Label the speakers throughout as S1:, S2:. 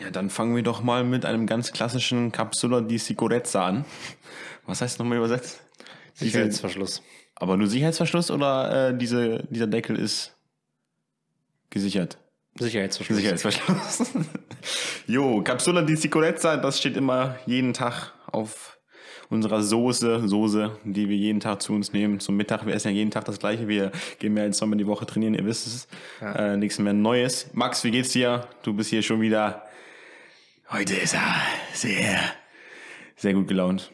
S1: Ja, dann fangen wir doch mal mit einem ganz klassischen Capsula di Sicurezza an. Was heißt nochmal übersetzt?
S2: Sicherheitsverschluss.
S1: Aber nur Sicherheitsverschluss oder äh, diese, dieser Deckel ist gesichert?
S2: Sicherheitsverschluss.
S1: Sicherheitsverschluss. jo, Capsula di Sicurezza, das steht immer jeden Tag auf unserer Soße, Soße, die wir jeden Tag zu uns nehmen. Zum Mittag, wir essen ja jeden Tag das gleiche. Wir gehen mehr als zweimal die Woche trainieren, ihr wisst es.
S2: Ja.
S1: Äh, nichts mehr Neues. Max, wie geht's dir? Du bist hier schon wieder. Heute ist er sehr, sehr gut gelaunt.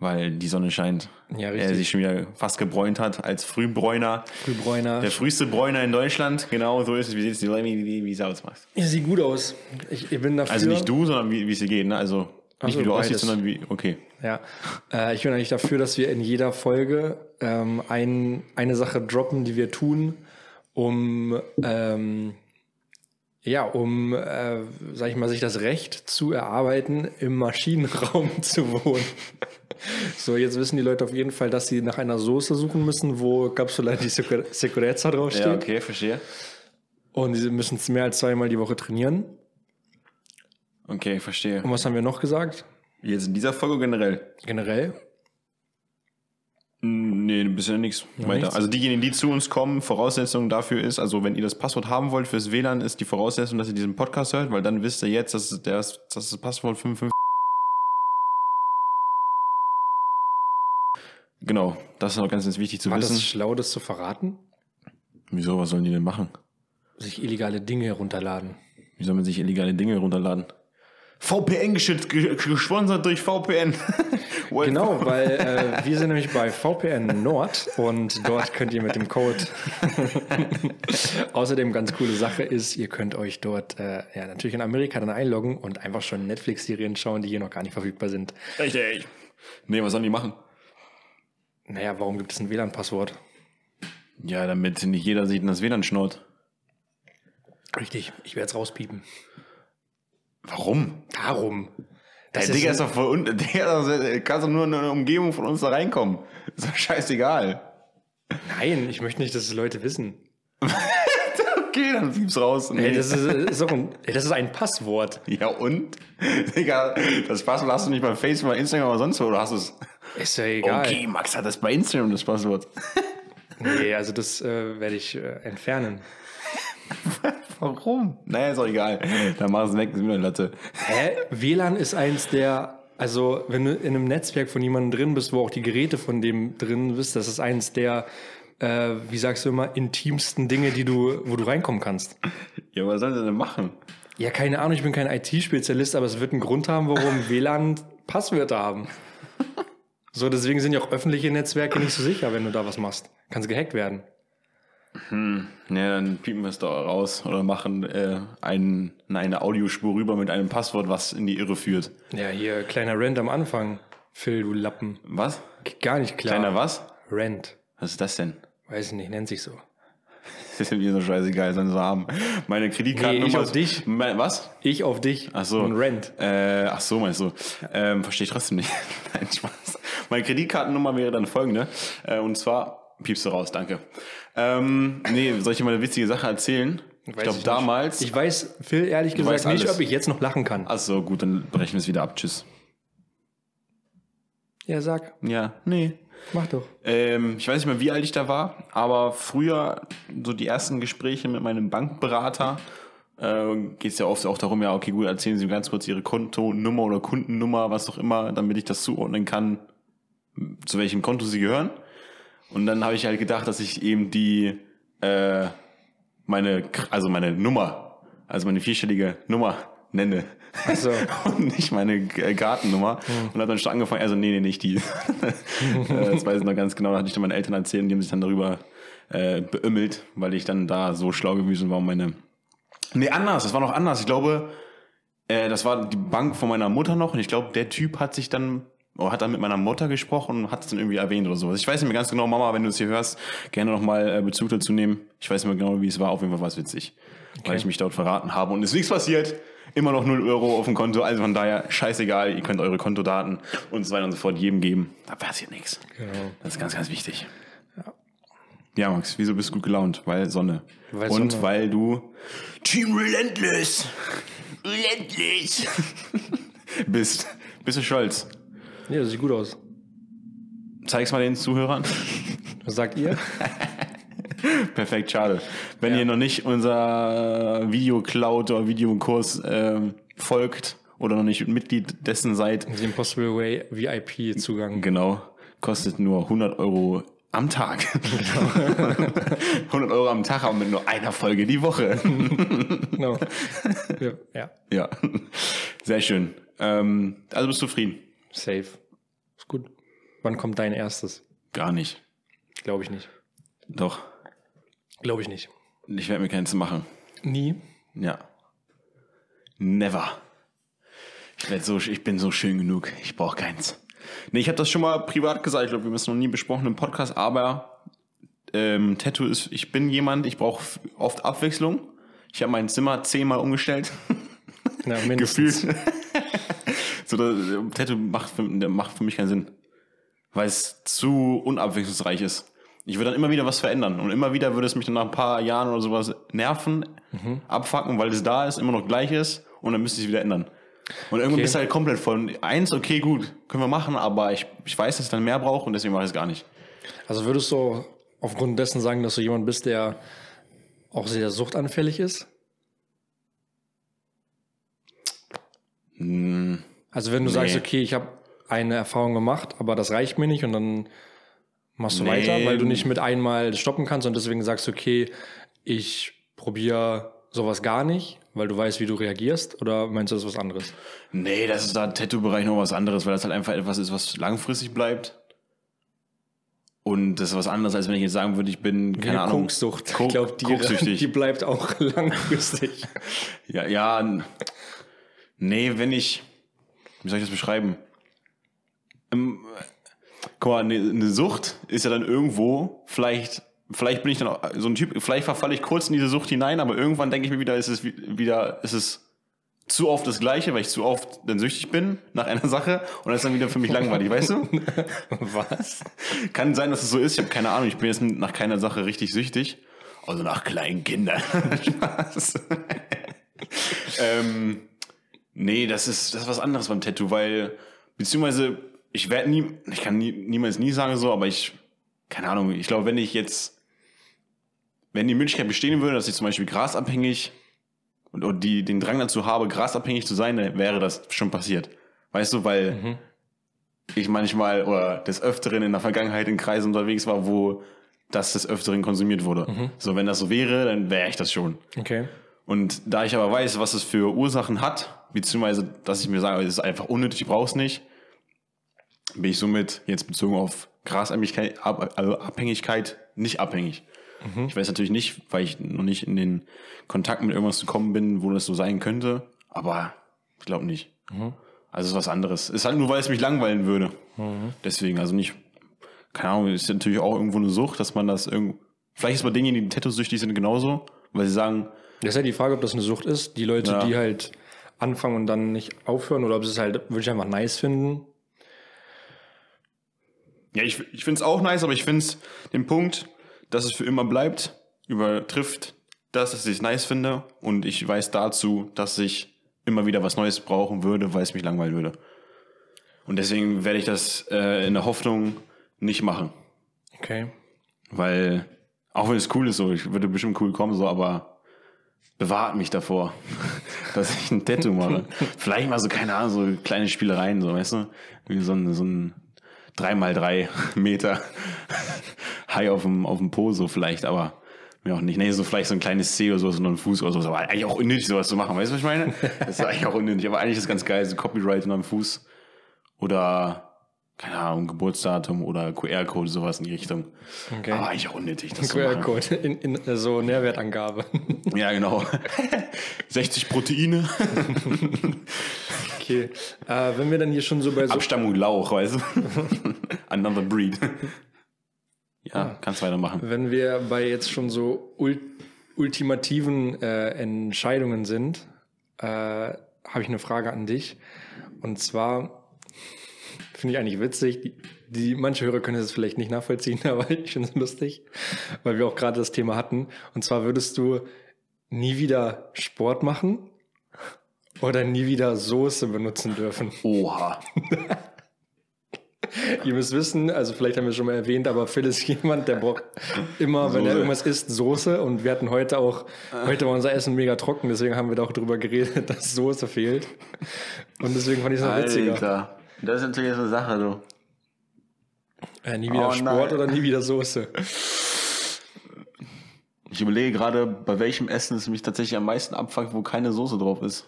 S1: Weil die Sonne scheint.
S2: Ja,
S1: Er
S2: richtig.
S1: sich schon wieder fast gebräunt hat als Frühbräuner.
S2: Frühbräuner.
S1: Der früheste Bräuner in Deutschland. Genau, so ist es. Wie sieht's dir, wie, wie, wie sieht's aus, Max?
S2: Ja, sieht gut aus. Ich, ich bin dafür.
S1: Also nicht du, sondern wie, wie es dir geht, ne? Also nicht
S2: so,
S1: wie du
S2: beides.
S1: aussiehst, sondern wie, okay.
S2: Ja, äh, ich bin eigentlich dafür, dass wir in jeder Folge ähm, ein, eine Sache droppen, die wir tun, um ähm, ja, um, äh, sag ich mal, sich das Recht zu erarbeiten, im Maschinenraum zu wohnen. So, jetzt wissen die Leute auf jeden Fall, dass sie nach einer Soße suchen müssen, wo Capsula di Sicur- Sicurezza draufsteht.
S1: Ja, okay, verstehe.
S2: Und sie müssen es mehr als zweimal die Woche trainieren.
S1: Okay, verstehe.
S2: Und was haben wir noch gesagt?
S1: Jetzt in dieser Folge generell?
S2: Generell?
S1: Mm, Nee, bisher nichts weiter.
S2: nichts?
S1: Also diejenigen, die zu uns kommen, Voraussetzung dafür ist, also wenn ihr das Passwort haben wollt fürs WLAN, ist die Voraussetzung, dass ihr diesen Podcast hört, weil dann wisst ihr jetzt, dass der, dass das Passwort 55 Genau, das ist noch ganz, ganz wichtig zu
S2: War
S1: wissen.
S2: das schlau, das zu verraten?
S1: Wieso, was sollen die denn machen?
S2: Sich illegale Dinge herunterladen.
S1: Wie soll man sich illegale Dinge runterladen? VPN geschützt, ge- gesponsert durch VPN.
S2: Genau, weil äh, wir sind nämlich bei VPN Nord und dort könnt ihr mit dem Code. Außerdem ganz coole Sache ist, ihr könnt euch dort äh, ja natürlich in Amerika dann einloggen und einfach schon Netflix-Serien schauen, die hier noch gar nicht verfügbar sind.
S1: Richtig. Nee, was sollen die machen?
S2: Naja, warum gibt es ein WLAN-Passwort?
S1: Ja, damit nicht jeder sieht und das WLAN schnurrt.
S2: Richtig, ich werde es rauspiepen.
S1: Warum?
S2: Darum.
S1: Der
S2: Das
S1: Digga
S2: ist
S1: ist doch voll unten. Digga, kannst doch nur in einer Umgebung von uns da reinkommen. Ist doch scheißegal.
S2: Nein, ich möchte nicht, dass es Leute wissen.
S1: Okay, dann piep's raus. Nee.
S2: Ey, das, ist, ist ein, ey, das ist ein Passwort.
S1: ja, und? Digga, das Passwort hast du nicht bei Facebook, bei Instagram oder sonst wo, oder hast du es?
S2: Ist ja egal.
S1: Okay, Max hat das bei Instagram, das Passwort.
S2: Nee, also das äh, werde ich äh, entfernen.
S1: Warum? Naja, ist auch egal. Dann mach es weg, ist mir eine Latte.
S2: Hä? WLAN ist eins der, also wenn du in einem Netzwerk von jemandem drin bist, wo auch die Geräte von dem drin bist, das ist eins der, äh, wie sagst du immer, intimsten Dinge, die du, wo du reinkommen kannst.
S1: Ja, was sollen sie denn machen?
S2: Ja, keine Ahnung, ich bin kein IT-Spezialist, aber es wird einen Grund haben, warum WLAN Passwörter haben. So, deswegen sind ja auch öffentliche Netzwerke nicht so sicher, wenn du da was machst. Kannst gehackt werden.
S1: Ja, dann piepen wir es da raus oder machen äh, ein, eine Audiospur rüber mit einem Passwort, was in die Irre führt.
S2: Ja, hier, kleiner Rent am Anfang. Phil, du Lappen.
S1: Was?
S2: Gar nicht klar.
S1: Kleiner was?
S2: Rent.
S1: Was ist das denn?
S2: Weiß ich nicht, nennt sich so.
S1: Das ist mir so scheißegal, sollen sie haben. Meine Kreditkartennummer.
S2: Nee, ich auf dich.
S1: Mein, was?
S2: Ich auf dich.
S1: Ach so.
S2: Und Rent.
S1: Äh, ach so, meinst du? Ähm, verstehe ich trotzdem nicht. Nein, Spaß. Meine Kreditkartennummer wäre dann folgende. Äh, und zwar, piepst du raus, danke. Ähm, nee, soll ich dir mal eine witzige Sache erzählen? Ich
S2: Weiß
S1: glaube,
S2: nicht.
S1: damals.
S2: Ich weiß, Phil, ehrlich gesagt nicht,
S1: alles.
S2: ob ich jetzt noch lachen kann.
S1: ach so, gut, dann brechen wir es wieder ab. Tschüss.
S2: Ja, sag.
S1: Ja, nee.
S2: Mach doch.
S1: Ähm, ich weiß nicht mehr, wie alt ich da war, aber früher, so die ersten Gespräche mit meinem Bankberater, äh, geht es ja oft auch darum, ja, okay, gut, erzählen Sie mir ganz kurz Ihre Kontonummer oder Kundennummer, was auch immer, damit ich das zuordnen kann, zu welchem Konto Sie gehören. Und dann habe ich halt gedacht, dass ich eben die, äh, meine, also meine Nummer, also meine vierstellige Nummer nenne.
S2: Ach so.
S1: Und nicht meine äh, Gartennummer. Und hat dann schon angefangen, also nee, nee, nicht die. Äh, das weiß ich noch ganz genau. Da hatte ich dann meinen Eltern erzählt und die haben sich dann darüber äh, beümmelt, weil ich dann da so schlau gewesen war, um meine. Nee, anders, das war noch anders. Ich glaube, äh, das war die Bank von meiner Mutter noch und ich glaube, der Typ hat sich dann, hat dann mit meiner Mutter gesprochen und hat es dann irgendwie erwähnt oder sowas. Ich weiß nicht mehr ganz genau, Mama, wenn du es hier hörst, gerne nochmal äh, Bezug dazu nehmen. Ich weiß nicht mehr genau, wie es war. Auf jeden Fall war es witzig, weil ich mich dort verraten habe und es ist nichts passiert. Immer noch 0 Euro auf dem Konto, also von daher scheißegal, ihr könnt eure Kontodaten und so weiter und so fort jedem geben. Da passiert nichts.
S2: Genau.
S1: Das ist ganz, ganz wichtig. Ja, Max, wieso bist du gut gelaunt? Weil Sonne.
S2: Weil
S1: und
S2: Sonne.
S1: weil du Team Relentless unendlich bist. Bist du stolz?
S2: Ja, das sieht gut aus.
S1: Zeig's mal den Zuhörern.
S2: Was sagt ihr?
S1: Perfekt, schade. Wenn ihr noch nicht unser Video-Cloud oder Videokurs ähm, folgt oder noch nicht Mitglied dessen seid,
S2: The Impossible Way VIP-Zugang.
S1: genau, kostet nur 100 Euro am Tag. 100 Euro am Tag, aber mit nur einer Folge die Woche.
S2: Genau. Ja,
S1: ja, sehr schön. Ähm, also bist du zufrieden?
S2: Safe. Ist gut. Wann kommt dein erstes?
S1: Gar nicht.
S2: Glaube ich nicht.
S1: Doch,
S2: Glaube ich nicht.
S1: ich werde mir keins machen.
S2: Nie.
S1: Ja. Never. Ich, werd so, ich bin so schön genug. Ich brauche keins. Nee, ich habe das schon mal privat gesagt. Ich glaube, wir haben es noch nie besprochen im Podcast. Aber ähm, Tattoo ist, ich bin jemand, ich brauche oft Abwechslung. Ich habe mein Zimmer zehnmal umgestellt.
S2: Ja, mindestens.
S1: Gefühlt. So, das, Tattoo macht für, macht für mich keinen Sinn. Weil es zu unabwechslungsreich ist. Ich würde dann immer wieder was verändern. Und immer wieder würde es mich dann nach ein paar Jahren oder sowas nerven, abfacken, weil es da ist, immer noch gleich ist. Und dann müsste ich es wieder ändern. Und irgendwann
S2: Okay.
S1: bist du halt komplett voll. Eins, okay, gut, können wir machen, aber ich, ich weiß, dass ich dann mehr brauche und deswegen mache ich es gar nicht.
S2: Also würdest du aufgrund dessen sagen, dass du jemand bist, der auch sehr suchtanfällig ist?
S1: Hm,
S2: Also wenn du sagst,
S1: Nee.
S2: okay, ich habe eine Erfahrung gemacht, aber das reicht mir nicht und dann machst du
S1: Nee.
S2: weiter, weil du nicht mit einmal stoppen kannst und deswegen sagst, okay, ich probiere sowas gar nicht, weil du weißt, wie du reagierst oder meinst du das ist was anderes?
S1: Nee, das ist da im Tattoo-Bereich noch was anderes, weil das halt einfach etwas ist, was langfristig bleibt. Und das ist was anderes, als wenn ich jetzt sagen würde, ich bin, keine
S2: Eine
S1: Ahnung.
S2: Koksucht.
S1: Ko-
S2: ich glaube, die, die bleibt auch langfristig.
S1: Ja, ja. Nee, wenn ich. Wie soll ich das beschreiben? Ähm, guck mal, eine, eine Sucht ist ja dann irgendwo, vielleicht, vielleicht bin ich dann auch so ein Typ, vielleicht verfalle ich kurz in diese Sucht hinein, aber irgendwann denke ich mir wieder, ist es wi- wieder, ist es zu oft das Gleiche, weil ich zu oft dann süchtig bin nach einer Sache und das ist dann wieder für mich langweilig, weißt du?
S2: was?
S1: Kann sein, dass es so ist. Ich habe keine Ahnung. Ich bin jetzt nach keiner Sache richtig süchtig. Also nach kleinen Kindern. Spaß. ähm, nee, das ist, das ist was anderes beim Tattoo, weil, beziehungsweise, ich werde nie, ich kann nie, niemals nie sagen so, aber ich, keine Ahnung, ich glaube, wenn ich jetzt, wenn die Möglichkeit bestehen würde, dass ich zum Beispiel grasabhängig und, und die, den Drang dazu habe, grasabhängig zu sein, dann wäre das schon passiert. Weißt du, weil ich manchmal oder des Öfteren in der Vergangenheit in Kreisen unterwegs war, wo das des Öfteren konsumiert wurde. So, wenn das so wäre, dann wäre ich das schon.
S2: Okay.
S1: Und da ich aber weiß, was es für Ursachen hat, beziehungsweise, dass ich mir sage, es ist einfach unnötig, ich brauche es nicht, bin ich somit jetzt bezogen auf Grasabhängigkeit Ab- also Abhängigkeit nicht abhängig. Ich weiß natürlich nicht, weil ich noch nicht in den Kontakt mit irgendwas gekommen bin, wo das so sein könnte, aber ich glaube nicht. Also es ist was anderes. Ist halt nur, weil es mich langweilen würde. Deswegen, also nicht, keine Ahnung, ist natürlich auch irgendwo eine Sucht, dass man das irgendwo, vielleicht ist bei denjenigen, die Tattoo-süchtig sind, genauso, weil sie sagen,
S2: Das ist ja die Frage, ob das eine Sucht ist. Die Leute,
S1: Ja.
S2: die halt anfangen und dann nicht aufhören oder ob sie es halt wirklich einfach nice finden.
S1: Ja, ich, ich finde es auch nice, aber ich finde es den Punkt, dass es für immer bleibt, übertrifft das, dass ich es nice finde. Und ich weiß dazu, dass ich immer wieder was Neues brauchen würde, weil es mich langweilen würde. Und deswegen werde ich das äh, in der Hoffnung nicht machen.
S2: Okay.
S1: Weil, auch wenn es cool ist, so, ich würde bestimmt cool kommen, so, aber bewahrt mich davor, dass ich ein Tattoo mache. Vielleicht mal so, keine Ahnung, so kleine Spielereien, so, weißt du? Wie so ein, so ein 3x3 Meter High auf dem, auf dem Po, so vielleicht, aber mir auch nicht. Nee, so vielleicht so ein kleines C oder so, so ein Fuß oder so, aber eigentlich auch unnötig, sowas zu machen, weißt du, was ich meine? Das ist eigentlich auch unnötig, aber eigentlich ist es ganz geil, so Copyright unter dem Fuß oder, keine Ahnung, Geburtsdatum oder QR-Code, sowas in die Richtung.
S2: Okay.
S1: Aber eigentlich auch unnötig.
S2: QR-Code in, in so Nährwertangabe.
S1: Ja, genau. 60 Proteine,
S2: Okay. Äh, wenn wir dann hier schon so bei so
S1: Abstammung Lauch, weißt du? Another breed. Ja, kannst weitermachen.
S2: Wenn wir bei jetzt schon so ul ultimativen äh, Entscheidungen sind, äh, habe ich eine Frage an dich. Und zwar finde ich eigentlich witzig. Die, die, manche Hörer können es vielleicht nicht nachvollziehen, aber ich finde es lustig, weil wir auch gerade das Thema hatten. Und zwar würdest du nie wieder Sport machen oder nie wieder Soße benutzen dürfen.
S1: Oha.
S2: Ihr müsst wissen, also vielleicht haben wir schon mal erwähnt, aber Phil ist jemand, der braucht immer, wenn er irgendwas isst, Soße. Und wir hatten heute auch, heute war unser Essen mega trocken, deswegen haben wir da auch drüber geredet, dass Soße fehlt. Und deswegen fand ich es noch witziger.
S1: Alter. Das ist natürlich so eine Sache, du.
S2: Äh, nie wieder
S1: Oh
S2: Sport
S1: nein.
S2: oder nie wieder Soße.
S1: Ich überlege gerade, bei welchem Essen es mich tatsächlich am meisten abfuckt, wo keine Soße drauf ist.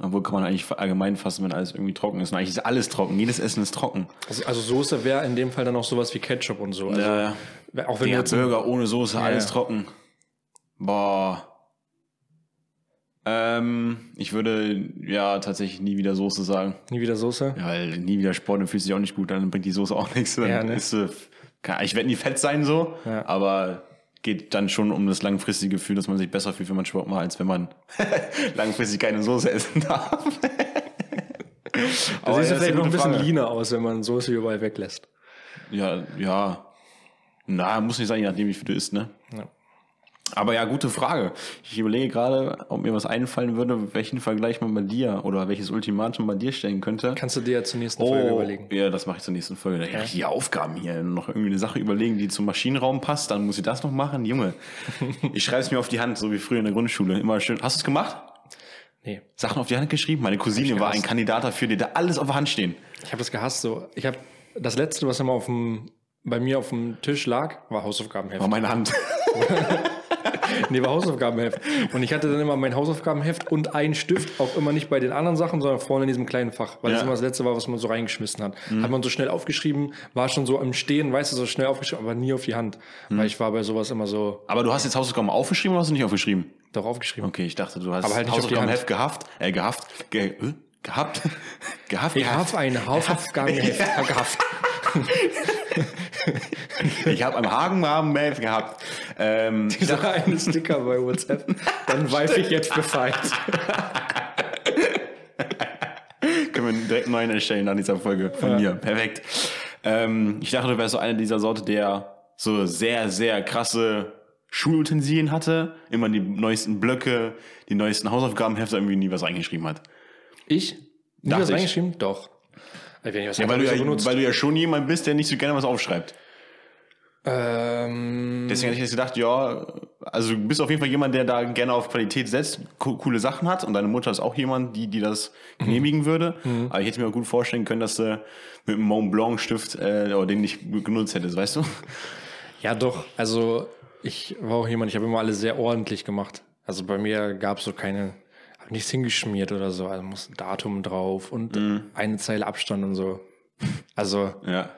S1: Obwohl kann man eigentlich allgemein fassen, wenn alles irgendwie trocken ist. Und eigentlich ist alles trocken. Jedes Essen ist trocken.
S2: Also, also Soße wäre in dem Fall dann auch sowas wie Ketchup und so. Also,
S1: ja.
S2: Auch wenn
S1: Der Burger ohne Soße, alles
S2: ja.
S1: trocken. Boah. Ähm, ich würde ja tatsächlich nie wieder Soße sagen.
S2: nie wieder Soße.
S1: Ja, weil nie wieder Sport, dann fühlt sich auch nicht gut, dann bringt die Soße auch nichts. Dann
S2: Ja, ne?
S1: ist, ich werde nie fett sein so,
S2: Ja.
S1: aber geht dann schon um das langfristige Gefühl, dass man sich besser fühlt, wenn man Sport macht, als wenn man langfristig keine Soße essen darf.
S2: Da
S1: Aber
S2: siehst
S1: ja,
S2: vielleicht noch ein bisschen
S1: Frage.
S2: leaner aus, wenn man Soße überall weglässt.
S1: Ja, ja. Na, muss nicht sein, je nachdem, wie viel du isst, ne?
S2: Ja.
S1: Aber ja, gute Frage. Ich überlege gerade, ob mir was einfallen würde, welchen Vergleich man bei dir oder welches Ultimatum bei dir stellen könnte.
S2: Kannst du dir ja zur nächsten Folge
S1: Oh,
S2: überlegen.
S1: ja, das mache ich zur nächsten Folge. Da habe ich die Aufgaben hier. Noch irgendwie eine Sache überlegen, die zum Maschinenraum passt. Dann muss ich das noch machen. Junge, ich schreibe es mir auf die Hand, so wie früher in der Grundschule. Immer schön. Hast du es gemacht?
S2: Nee,
S1: Sachen auf die Hand geschrieben? Meine Cousine war ein. Kandidat dafür, die da alles auf der Hand stehen.
S2: ich habe das gehasst so. Ich habe das letzte, was immer auf dem, bei mir auf dem Tisch lag, war Hausaufgabenheft.
S1: War meine Hand.
S2: Nee, war Hausaufgabenheft. Und ich hatte dann immer mein Hausaufgabenheft und einen Stift, auch immer nicht bei den anderen Sachen, sondern vorne in diesem kleinen Fach, weil das
S1: Ja.
S2: immer das letzte war, was man so reingeschmissen hat. Hat man so schnell aufgeschrieben, war schon so im Stehen, weißt du, so schnell aufgeschrieben, aber nie auf die Hand. Weil ich war bei sowas immer so
S1: Aber du hast jetzt Hausaufgaben aufgeschrieben oder hast du nicht aufgeschrieben?
S2: doch aufgeschrieben.
S1: Okay, ich dachte, du hast
S2: Aber halt
S1: Hausaufgabenheft gehabt. Äh, gehabt. Ge äh, gehabt. gehabt.
S2: Ich habe ein Hausaufgabenheft gehabt.
S1: Ich habe am Hagenwabenheft gehabt. Ähm,
S2: Dieser eine Sticker bei WhatsApp. Dann weiß ich jetzt Bescheid.
S1: Können wir direkt einen neuen erstellen nach dieser Folge von mir. Perfekt. Ähm, ich dachte, du wärst so einer dieser Sorte, der so sehr, sehr krasse Schulutensilien hatte, immer die neuesten Blöcke, die neuesten Hausaufgabenhefte, irgendwie nie was reingeschrieben hat.
S2: Ich? Nie
S1: Dachte
S2: was
S1: ich.
S2: reingeschrieben? Doch. Ich
S1: Ja, weil du ja, weil du ja schon jemand bist, der nicht so gerne was aufschreibt.
S2: Ähm,
S1: Deswegen hätte ich jetzt gedacht, ja, also du bist auf jeden Fall jemand, der da gerne auf Qualität setzt, co coole Sachen hat und deine Mutter ist auch jemand, die, die das genehmigen würde. Aber ich hätte mir auch gut vorstellen können, dass du mit einem Mont Blanc Stift äh, oder den nicht genutzt hättest, weißt du?
S2: Ja, doch. Also ich war auch jemand, ich habe immer alles sehr ordentlich gemacht. Also bei mir gab es so keine, hab nichts hingeschmiert oder so. Also muss ein Datum drauf und eine Zeile Abstand und so. Also
S1: Ja.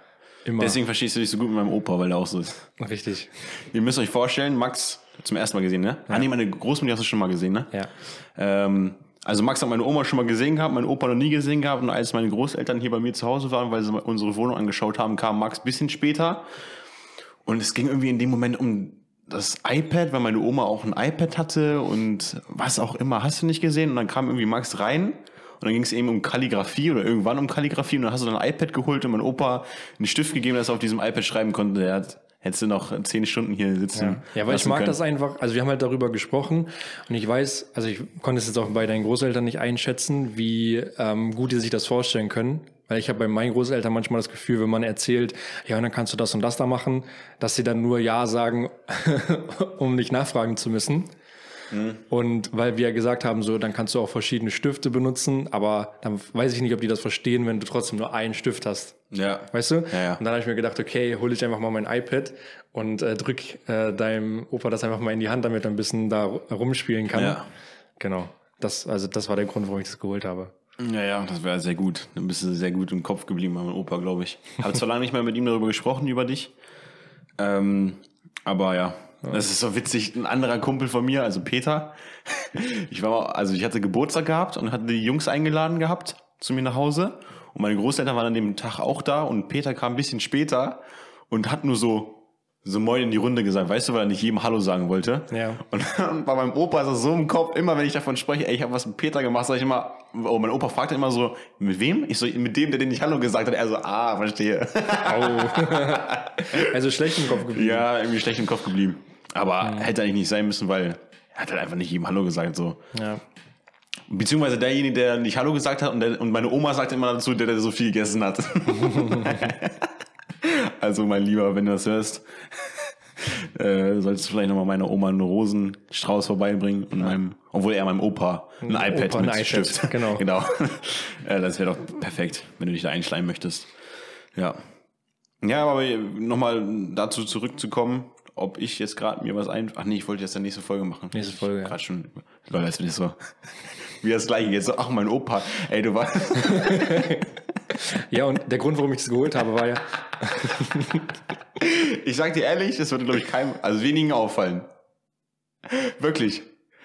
S2: Immer
S1: Deswegen verstehst du dich so gut mit meinem Opa, weil der auch so ist.
S2: richtig.
S1: Ihr müsst euch vorstellen, Max zum ersten Mal gesehen, ne? Ah, nee, meine Großmutter hast du schon mal gesehen, ne?
S2: Ja.
S1: Ähm, also Max hat meine Oma schon mal gesehen gehabt, mein Opa noch nie gesehen gehabt. Und als meine Großeltern hier bei mir zu Hause waren, weil sie unsere Wohnung angeschaut haben, kam Max ein bisschen später. Und es ging irgendwie in dem Moment um das iPad, weil meine Oma auch ein iPad hatte und was auch immer, hast du nicht gesehen? Und dann kam irgendwie Max rein und dann ging es eben um Kalligrafie oder irgendwann um Kalligrafie und dann hast du dann ein iPad geholt und mein Opa einen Stift gegeben, dass er auf diesem iPad schreiben konnte. Der hat, hättest du noch zehn Stunden hier sitzen.
S2: Ja, weil ich mag
S1: können.
S2: das einfach, also wir haben halt darüber gesprochen und ich weiß, also ich konnte es jetzt auch bei deinen Großeltern nicht einschätzen, wie ähm, gut die sich das vorstellen können. Weil ich habe bei meinen Großeltern manchmal das Gefühl, wenn man erzählt, ja, und dann kannst du das und das da machen, dass sie dann nur Ja sagen, um nicht nachfragen zu müssen. Und weil wir gesagt haben, so, dann kannst du auch verschiedene Stifte benutzen, aber dann weiß ich nicht, ob die das verstehen, wenn du trotzdem nur einen Stift hast.
S1: Ja.
S2: Weißt du?
S1: Ja, ja.
S2: Und dann habe ich mir gedacht, okay, hol ich einfach mal mein iPad und äh, drück äh, deinem Opa das einfach mal in die Hand, damit er ein bisschen da ru- rumspielen kann.
S1: Ja.
S2: Genau. Das, also das war der Grund, warum ich das geholt habe.
S1: Ja, ja, das wäre sehr gut. Dann bist du sehr gut im Kopf geblieben bei meinem Opa, glaube ich. Habe zwar lange nicht mehr mit ihm darüber gesprochen, über dich. Ähm, aber ja, das ist so witzig. Ein anderer Kumpel von mir, also Peter. Ich war mal, also ich hatte Geburtstag gehabt und hatte die Jungs eingeladen gehabt zu mir nach Hause. Und meine Großeltern waren an dem Tag auch da und Peter kam ein bisschen später und hat nur so, so moin in die Runde gesagt, weißt du, weil er nicht jedem Hallo sagen wollte.
S2: Ja.
S1: Und bei meinem Opa ist es so im Kopf, immer wenn ich davon spreche, ey, ich habe was mit Peter gemacht, sage ich immer, oh, mein Opa fragt dann immer so, mit wem? Ich so, mit dem, der dir nicht Hallo gesagt hat. Er so, ah, verstehe.
S2: Also schlecht im Kopf geblieben.
S1: ja, irgendwie schlecht im Kopf geblieben. Aber hätte eigentlich nicht sein müssen, weil er hat halt einfach nicht jedem Hallo gesagt, so.
S2: Ja.
S1: Beziehungsweise derjenige, der nicht Hallo gesagt hat und, der, und meine Oma sagt immer dazu, der, der so viel gegessen hat. also mein Lieber, wenn du das hörst, äh, solltest du vielleicht nochmal meiner Oma einen Rosenstrauß vorbeibringen und meinem, obwohl er meinem Opa ein iPad
S2: Opa
S1: mit
S2: ein iPad,
S1: Stift.
S2: genau.
S1: genau. äh, das wäre doch perfekt, wenn du dich da einschleimen möchtest. Ja. Ja, aber nochmal dazu zurückzukommen, ob ich jetzt gerade mir was ein... Ach nee, ich wollte jetzt der nächste Folge machen.
S2: Nächste Folge, ja.
S1: Gerade schon. Leute, als wenn ich so... Wie das gleiche jetzt so, ach mein Opa, ey, du warst...
S2: Ja, und der Grund, warum ich das geholt habe, war ja,
S1: Ich sag dir ehrlich, das würde, glaube ich, keinem, also wenigen auffallen. Wirklich.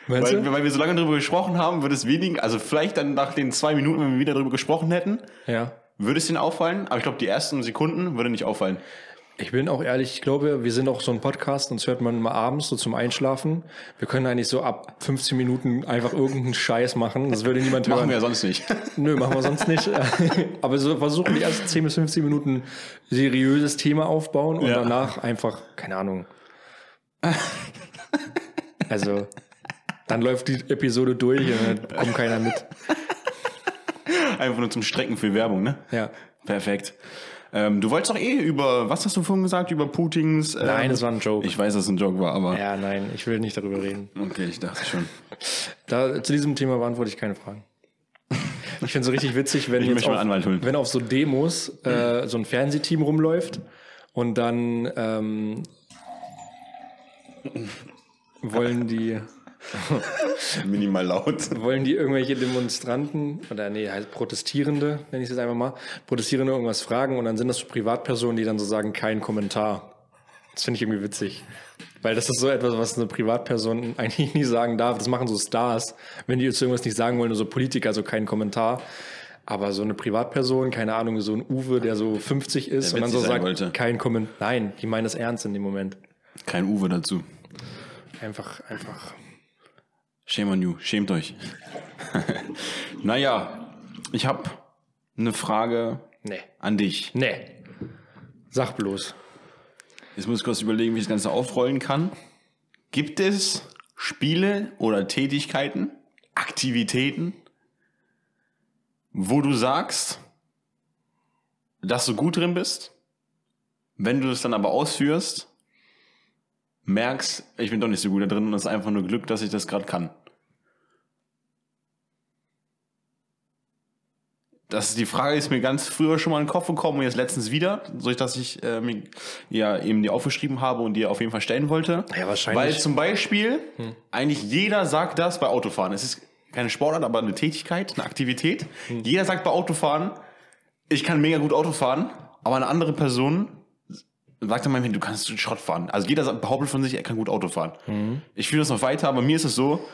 S2: Meinst
S1: Weil,
S2: du?
S1: weil wir so lange darüber gesprochen haben, würde es wenigen, also vielleicht dann nach den zwei Minuten, wenn wir wieder darüber gesprochen hätten,
S2: ja.
S1: würde es denen auffallen, aber ich glaube, die ersten Sekunden würde nicht auffallen.
S2: Ich bin auch ehrlich, ich glaube, wir sind auch so ein Podcast, uns hört man mal abends so zum Einschlafen. Wir können eigentlich so ab 15 Minuten einfach irgendeinen Scheiß machen. Das würde niemand hören.
S1: Machen wir ja sonst nicht.
S2: Nö, machen wir sonst nicht. Aber so versuchen die ersten 10 bis 15 Minuten seriöses Thema aufbauen und
S1: Ja.
S2: danach einfach, keine Ahnung. Also, dann läuft die Episode durch und dann kommt keiner mit.
S1: Einfach nur zum Strecken für Werbung, ne?
S2: Ja.
S1: Perfekt. Ähm, du wolltest doch eh über, was hast du vorhin gesagt, über Putins... Ähm,
S2: Nein, das war ein Joke.
S1: Ich weiß, dass es ein Joke war, aber...
S2: Ja, nein, ich will nicht darüber reden.
S1: Okay, ich dachte schon.
S2: Da, zu diesem Thema beantworte ich keine Fragen. Ich finde es so richtig witzig, wenn
S1: Ich
S2: jetzt auf, wenn auf so Demos äh, so ein Fernsehteam rumläuft und dann ähm, wollen die
S1: Minimal laut.
S2: wollen die irgendwelche Demonstranten oder nee, halt Protestierende, nenne ich es jetzt einfach mal, Protestierende irgendwas fragen und dann sind das so Privatpersonen, die dann so sagen, kein Kommentar. Das finde ich irgendwie witzig. Weil das ist so etwas, was eine Privatperson eigentlich nie sagen darf. Das machen so Stars, wenn die jetzt irgendwas nicht sagen wollen, nur so Politiker, so kein Kommentar. Aber so eine Privatperson, keine Ahnung, so ein Uwe, der so 50 ist
S1: Der
S2: und dann so sagt,
S1: wollte.
S2: kein Kommentar. Nein, die meinen das ernst in dem Moment.
S1: Kein Uwe dazu.
S2: Einfach, einfach.
S1: Shame on you. Schämt euch. naja, ich habe eine Frage
S2: Nee.
S1: an dich.
S2: Nee. Sag bloß.
S1: Jetzt muss ich kurz überlegen, wie ich das Ganze aufrollen kann. Gibt es Spiele oder Tätigkeiten, Aktivitäten, wo du sagst, dass du gut drin bist, wenn du es dann aber ausführst, merkst, ich bin doch nicht so gut da drin und es ist einfach nur Glück, dass ich das gerade kann. Das ist die Frage, ist mir ganz früher schon mal in den Kopf gekommen und jetzt letztens wieder, so dass ich äh, mir ja eben die aufgeschrieben habe und die auf jeden Fall stellen wollte.
S2: Ja, wahrscheinlich.
S1: Weil zum Beispiel eigentlich jeder sagt das bei Autofahren. Es ist keine Sportart, aber eine Tätigkeit, eine Aktivität. Jeder sagt bei Autofahren, ich kann mega gut Auto fahren, aber eine andere Person sagt dann manchmal, du kannst Schrott fahren. Also jeder behauptet von sich, er kann gut Auto fahren. Ich fühle das noch weiter, aber mir ist es so,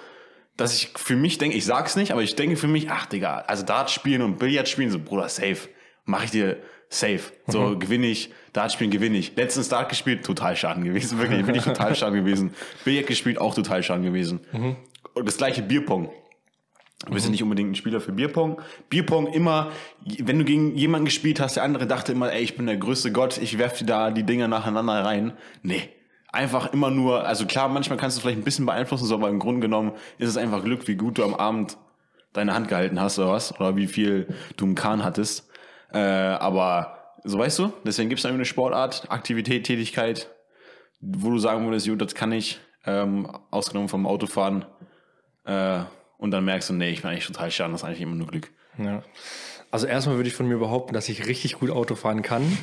S1: dass ich für mich denke, ich sag's nicht, aber ich denke für mich, ach Digga, also Dart spielen und Billard spielen, so Bruder, safe. Mach ich dir safe. So gewinne ich, Dart spielen gewinne ich. Letztens Dart gespielt, total schaden gewesen. Wirklich, bin ich total schaden gewesen. Billard gespielt, auch total schaden gewesen. Und das gleiche Bierpong. Wir sind nicht unbedingt ein Spieler für Bierpong. Bierpong immer, wenn du gegen jemanden gespielt hast, der andere dachte immer, ey, ich bin der größte Gott, ich werf dir da die Dinger nacheinander rein. Nee. Einfach immer nur, also klar, manchmal kannst du vielleicht ein bisschen beeinflussen, so, aber im Grunde genommen ist es einfach Glück, wie gut du am Abend deine Hand gehalten hast oder was, oder wie viel du im Kahn hattest. Äh, aber so weißt du, deswegen gibt es eine Sportart, Aktivität, Tätigkeit, wo du sagen würdest, jo, das kann ich, ähm, ausgenommen vom Autofahren. Äh, und dann merkst du, nee, ich bin eigentlich total schade, das ist eigentlich immer nur Glück.
S2: Ja. Also erstmal würde ich von mir behaupten, dass ich richtig gut Auto fahren kann.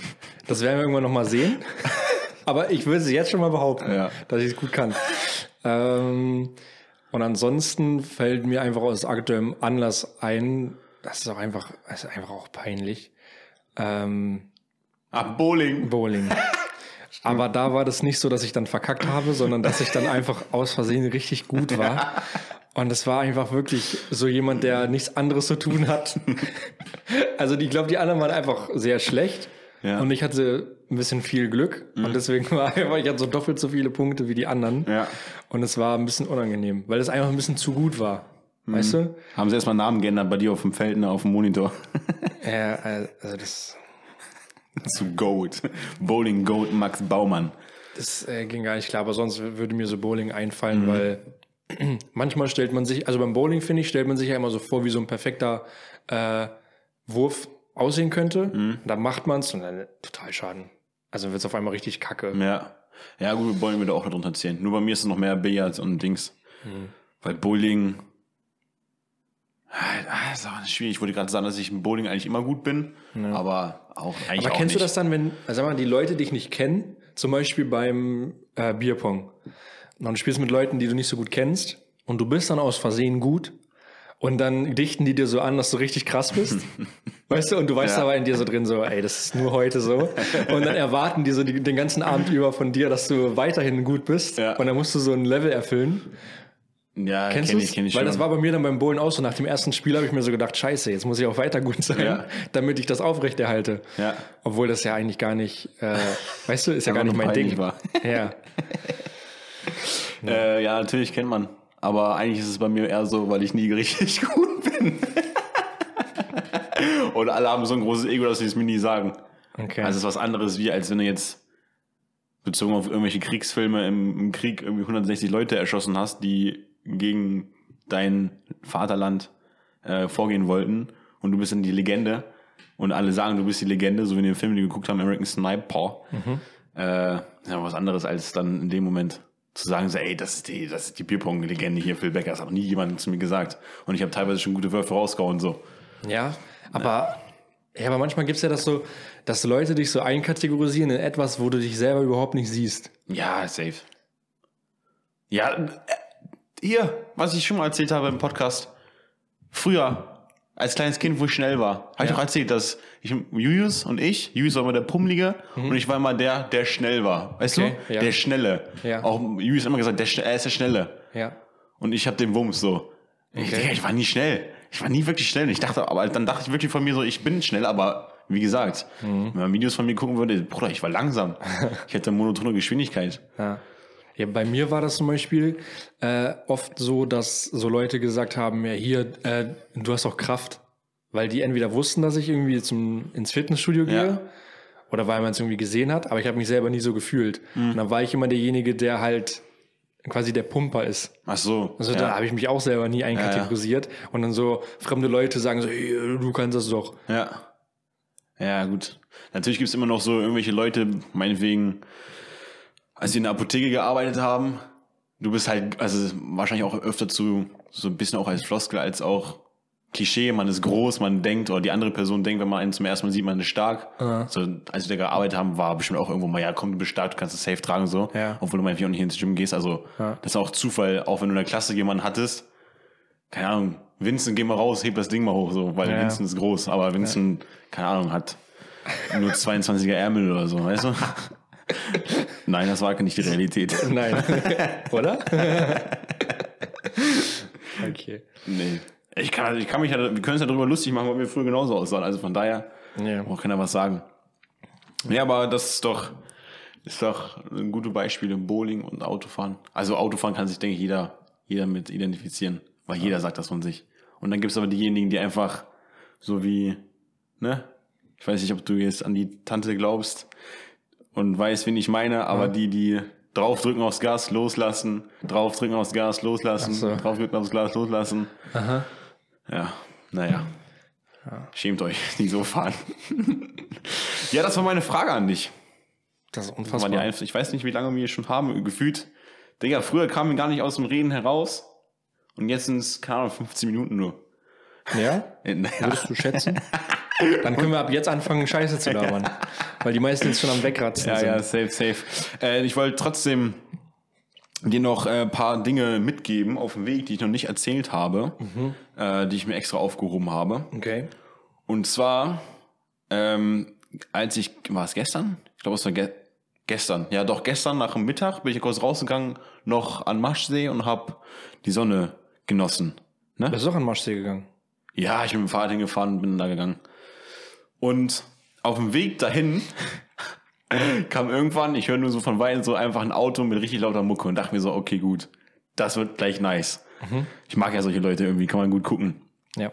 S2: Das werden wir irgendwann noch mal sehen. Aber ich würde es jetzt schon mal behaupten,
S1: Ja.
S2: dass ich es gut kann. Ähm, und ansonsten fällt mir einfach aus aktuellem Anlass ein, das ist auch einfach, das ist einfach auch peinlich. Ähm,
S1: Ah, Bowling.
S2: Bowling. Aber da war das nicht so, dass ich dann verkackt habe, sondern dass ich dann einfach aus Versehen richtig gut war. Und es war einfach wirklich so jemand, der nichts anderes zu tun hat. Also ich glaube, die anderen waren einfach sehr schlecht.
S1: Ja.
S2: Und ich hatte ein bisschen viel Glück. Und deswegen war einfach, ich hatte so doppelt so viele Punkte wie die anderen.
S1: Ja.
S2: Und es war ein bisschen unangenehm, weil es einfach ein bisschen zu gut war. Weißt du?
S1: Haben sie erstmal Namen geändert bei dir auf dem Feld, ne, auf dem Monitor.
S2: Ja, also das,
S1: Zu Goat. Bowling Goat Max Baumann.
S2: Das äh, ging gar nicht klar, aber sonst würde mir so Bowling einfallen, weil manchmal stellt man sich, also beim Bowling finde ich, stellt man sich ja immer so vor, wie so ein perfekter äh, Wurf aussehen könnte.
S1: Mhm.
S2: Da macht man es und dann total schaden. Also wird es auf einmal richtig kacke.
S1: Ja. Ja, gut, Bowling würde auch darunter zählen. Nur bei mir ist es noch mehr Billard und Dings.
S2: Mhm.
S1: Weil Bowling. Ah, Das ist auch schwierig. Ich wollte gerade sagen, dass ich im Bowling eigentlich immer gut bin. Aber auch eigentlich
S2: Aber
S1: auch
S2: kennst
S1: nicht.
S2: du das dann, wenn, sag mal, die Leute dich nicht kennen, zum Beispiel beim äh, Bierpong, und du spielst mit Leuten, die du nicht so gut kennst, und du bist dann aus Versehen gut, und dann dichten die dir so an, dass du richtig krass bist. weißt du, und du weißt
S1: Ja.
S2: aber in dir so drin so, ey, das ist nur heute so. Und dann erwarten die so die, den ganzen Abend über von dir, dass du weiterhin gut bist.
S1: Ja.
S2: Und dann musst du so ein Level erfüllen.
S1: Ja,
S2: Kennst
S1: kenn
S2: du
S1: ich, kenn ich
S2: Weil
S1: schon.
S2: das war bei mir dann beim Bowlen auch so. Nach dem ersten Spiel habe ich mir so gedacht, scheiße, jetzt muss ich auch weiter gut sein,
S1: Ja.
S2: damit ich das aufrechterhalte.
S1: Ja.
S2: Obwohl das ja eigentlich gar nicht, äh, weißt du, ist ja gar
S1: Einfach
S2: nicht mein Ding.
S1: war.
S2: Ja.
S1: Äh, ja, natürlich kennt man. Aber eigentlich ist es bei mir eher so, weil ich nie richtig gut bin. Und alle haben so ein großes Ego, dass sie es mir nie sagen.
S2: Okay.
S1: Also es ist was anderes, wie als wenn du jetzt bezogen auf irgendwelche Kriegsfilme im, im Krieg irgendwie 160 Leute erschossen hast, die gegen dein Vaterland äh, vorgehen wollten und du bist dann die Legende und alle sagen, du bist die Legende, so wie in dem Film, den wir geguckt haben, American Sniper. Äh, ja, was anderes als dann in dem Moment zu sagen, so, ey, das ist die, das ist die Bierpong-Legende hier, Phil Becker. Das hat noch nie jemand zu mir gesagt. Und ich habe teilweise schon gute Würfe rausgehauen, so.
S2: ja, aber, ja, aber manchmal gibt es ja das so, dass Leute dich so einkategorisieren in etwas, wo du dich selber überhaupt nicht siehst.
S1: Ja, safe. Ja, äh, hier, was ich schon mal erzählt habe im Podcast. Früher, als kleines Kind, wo ich schnell war, habe ich
S2: Ja.
S1: doch erzählt, dass ich, Julius und ich, Julius war immer der Pummelige und ich war immer der, der schnell war. Weißt
S2: Mhm. Okay,
S1: du?
S2: ja.
S1: Der Schnelle.
S2: Ja.
S1: Auch Julius hat immer gesagt, der, er ist der Schnelle.
S2: Ja.
S1: Und ich habe den Wumms so. Ich,
S2: Okay.
S1: Digga, ich war nie schnell. Ich war nie wirklich schnell. Ich dachte, aber dann dachte ich wirklich von mir so, ich bin schnell, aber wie gesagt,
S2: Mhm.
S1: wenn man Videos von mir gucken würde, Bruder, ich war langsam. ich hatte monotone Geschwindigkeit.
S2: Ja. Ja, bei mir war das zum Beispiel äh, oft so, dass so Leute gesagt haben, ja hier, äh, du hast auch Kraft. Weil die entweder wussten, dass ich irgendwie zum, ins Fitnessstudio gehe
S1: Ja.
S2: oder weil man es irgendwie gesehen hat, aber ich habe mich selber nie so gefühlt. Und dann war ich immer derjenige, der halt quasi der Pumper ist.
S1: Ach so.
S2: Also
S1: ja.
S2: da habe ich mich auch selber nie einkategorisiert. Und dann so fremde Leute sagen so, hey, du kannst das doch.
S1: Ja. Ja, gut. Natürlich gibt es immer noch so irgendwelche Leute, meinetwegen, als sie in der Apotheke gearbeitet haben, du bist halt, also wahrscheinlich auch öfter zu, so ein bisschen auch als Floskel, als auch Klischee, man ist groß, man denkt, oder die andere Person denkt, wenn man einen zum ersten Mal sieht, man ist stark. So, als wir da gearbeitet haben, war bestimmt auch irgendwo mal, ja, komm, du bist stark, du kannst es safe tragen, so.
S2: Ja.
S1: Obwohl du meinetwegen auch nicht ins Gym gehst. Also, das ist auch Zufall, auch wenn du in der Klasse jemanden hattest, keine Ahnung, Vincent, geh mal raus, heb das Ding mal hoch, so, weil
S2: Ja.
S1: Vincent ist groß, aber Vincent, keine Ahnung, hat nur 22er Ärmel oder so, weißt du? Nein, das war nicht die Realität.
S2: Nein. Oder? okay.
S1: Nee. Ich kann, ich kann mich ja, wir können es ja darüber lustig machen, weil wir früher genauso aussahen. Also von daher
S2: Ja.
S1: braucht keiner was sagen. Ja, aber das ist doch, ist doch ein gutes Beispiel im Bowling und Autofahren. Also Autofahren kann sich, denke ich, jeder, jeder mit identifizieren, weil jeder sagt das von sich. Und dann gibt es aber diejenigen, die einfach so wie, ne? Ich weiß nicht, ob du jetzt an die Tante glaubst und weißt, wen ich meine, aber die, die draufdrücken aufs Gas, loslassen, draufdrücken aufs Gas, loslassen,
S2: so.
S1: draufdrücken aufs Gas, loslassen.
S2: Aha.
S1: Ja, naja. Schämt euch, die so fahren. ja, das war meine Frage an dich.
S2: Das ist
S1: Das
S2: unfassbar.
S1: einf- ich weiß nicht, wie lange wir schon haben, gefühlt. Digga, früher kamen wir gar nicht aus dem Reden heraus. Und jetzt sind es, keine Ahnung, 15 Minuten nur.
S2: Ja?
S1: Äh, Naja,
S2: Würdest du schätzen? Dann können wir ab jetzt anfangen, Scheiße zu labern. Weil die meisten jetzt schon am Wegratzen
S1: ja,
S2: sind.
S1: ja, safe, safe. Äh, ich wollte trotzdem dir noch ein äh, paar Dinge mitgeben auf dem Weg, die ich noch nicht erzählt habe, äh, die ich mir extra aufgehoben habe.
S2: Okay.
S1: Und zwar, ähm, als ich, war es gestern? Ich glaube, es war ge gestern. Ja, doch, gestern nach dem Mittag bin ich kurz rausgegangen, noch an Maschsee und hab die Sonne genossen. Ne?
S2: Bist du auch an Maschsee gegangen?
S1: Ja, ich bin mit dem Fahrrad hingefahren und bin da gegangen. Und auf dem Weg dahin kam irgendwann, ich höre nur so von Weitem so einfach ein Auto mit richtig lauter Mucke und dachte mir so, okay, gut, das wird gleich nice. Ich mag ja solche Leute irgendwie, kann man gut gucken
S2: Ja.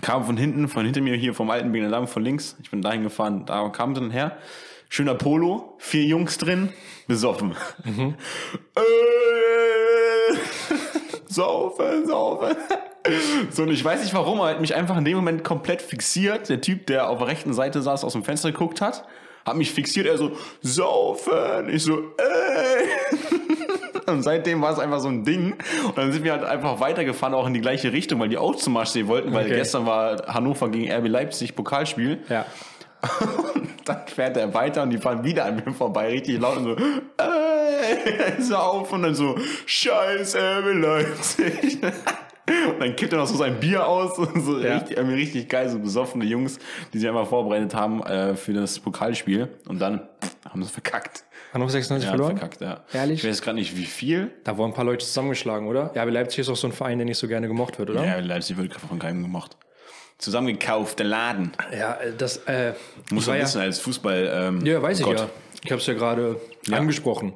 S1: kam von hinten, von hinter mir hier vom alten Big Alarm von links. Ich bin dahin gefahren, da kam dann her. Schöner Polo, vier Jungs drin, besoffen. Äh, saufen, saufen. So, und ich weiß nicht warum, aber er hat mich einfach in dem Moment komplett fixiert. Der Typ, der auf der rechten Seite saß, aus dem Fenster geguckt hat, hat mich fixiert. Er so, saufen. Ich so, ey. Und seitdem war es einfach so ein Ding. Und dann sind wir halt einfach weitergefahren, auch in die gleiche Richtung, weil die auch zum Marsch sehen wollten, weil
S2: Okay.
S1: gestern war Hannover gegen RB Leipzig Pokalspiel.
S2: Ja.
S1: Und dann fährt er weiter und die fahren wieder an mir vorbei, richtig laut und so, ey, so auf und dann so, scheiß RB Leipzig. Und dann kippt er noch so sein Bier aus so
S2: Ja.
S1: richtig, richtig geil, so besoffene Jungs, die sich einfach vorbereitet haben äh, für das Pokalspiel und dann pff, haben sie verkackt.
S2: Hannover 96
S1: Ja,
S2: verloren?
S1: verkackt, ja.
S2: Ehrlich?
S1: Ich weiß gerade nicht, wie viel.
S2: Da wurden ein paar Leute zusammengeschlagen, oder? Ja, aber Leipzig ist auch so ein Verein, der nicht so gerne gemocht wird, oder?
S1: Ja, Leipzig wird von keinem gemacht. Zusammengekauft, der Laden.
S2: Ja, äh, das, äh,
S1: Muss man wissen, als Fußball. Ähm,
S2: Ja, weiß
S1: oh
S2: ich
S1: Gott.
S2: ja. Ich habe es ja gerade angesprochen.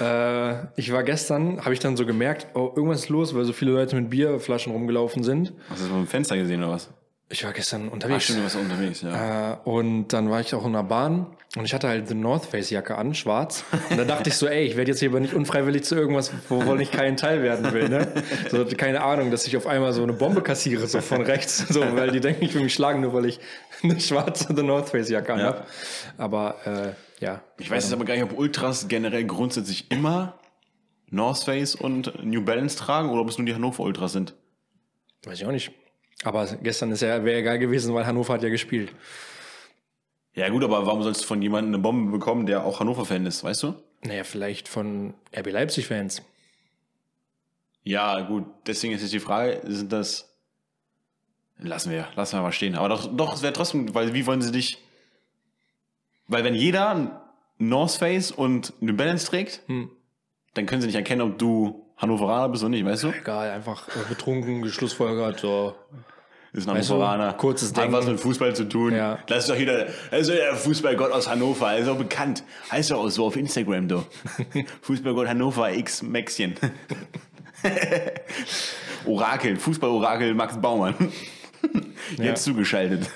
S2: Äh, ich war gestern, habe ich dann so gemerkt, oh, irgendwas ist los, weil so viele Leute mit Bierflaschen rumgelaufen sind.
S1: Hast du das beim Fenster gesehen oder was?
S2: Ich war gestern
S1: Ach,
S2: unterwegs.
S1: stimmt, du warst unterwegs, ja.
S2: Äh, und dann war ich auch in der Bahn und ich hatte halt eine North Face Jacke an, schwarz. Und da dachte ich so, ey, ich werde jetzt hier aber nicht unfreiwillig zu irgendwas, wovon ich kein Teil werden will, ne? So, keine Ahnung, dass ich auf einmal so eine Bombe kassiere, so von rechts, so, weil die denken, ich will mich schlagen, nur weil ich eine schwarze The North Face Jacke an
S1: Ja.
S2: habe. Aber, äh, ja.
S1: Ich weiß jetzt aber gar nicht, ob Ultras generell grundsätzlich immer North Face und New Balance tragen oder ob es nur die Hannover Ultras sind.
S2: Weiß ich auch nicht. Aber gestern ist ja, wäre egal gewesen, weil Hannover hat ja gespielt.
S1: Ja gut, aber warum sollst du von jemandem eine Bombe bekommen, der auch Hannover-Fan ist, weißt du?
S2: Naja, vielleicht von RB Leipzig-Fans.
S1: Ja, gut, deswegen ist jetzt die Frage, sind das. Lassen wir, lassen wir mal stehen. Aber doch, doch es wäre trotzdem, weil wie wollen sie dich. Weil wenn jeder North Face und New Balance trägt,
S2: Hm.
S1: dann können sie nicht erkennen, ob du Hannoveraner bist oder nicht, weißt du?
S2: Egal, einfach betrunken, geschlussfolgert, so.
S1: Ist ein
S2: Weißt du,
S1: Hannoveraner.
S2: kurzes
S1: Hat
S2: Ding.
S1: was mit Fußball zu tun.
S2: Ja.
S1: Das ist doch jeder, also der Fußballgott aus Hannover, ist auch bekannt. Heißt doch auch so auf Instagram, du. Fußballgott Hannover X Maxchen. Orakel, Fußballorakel Max Baumann. Jetzt zugeschaltet.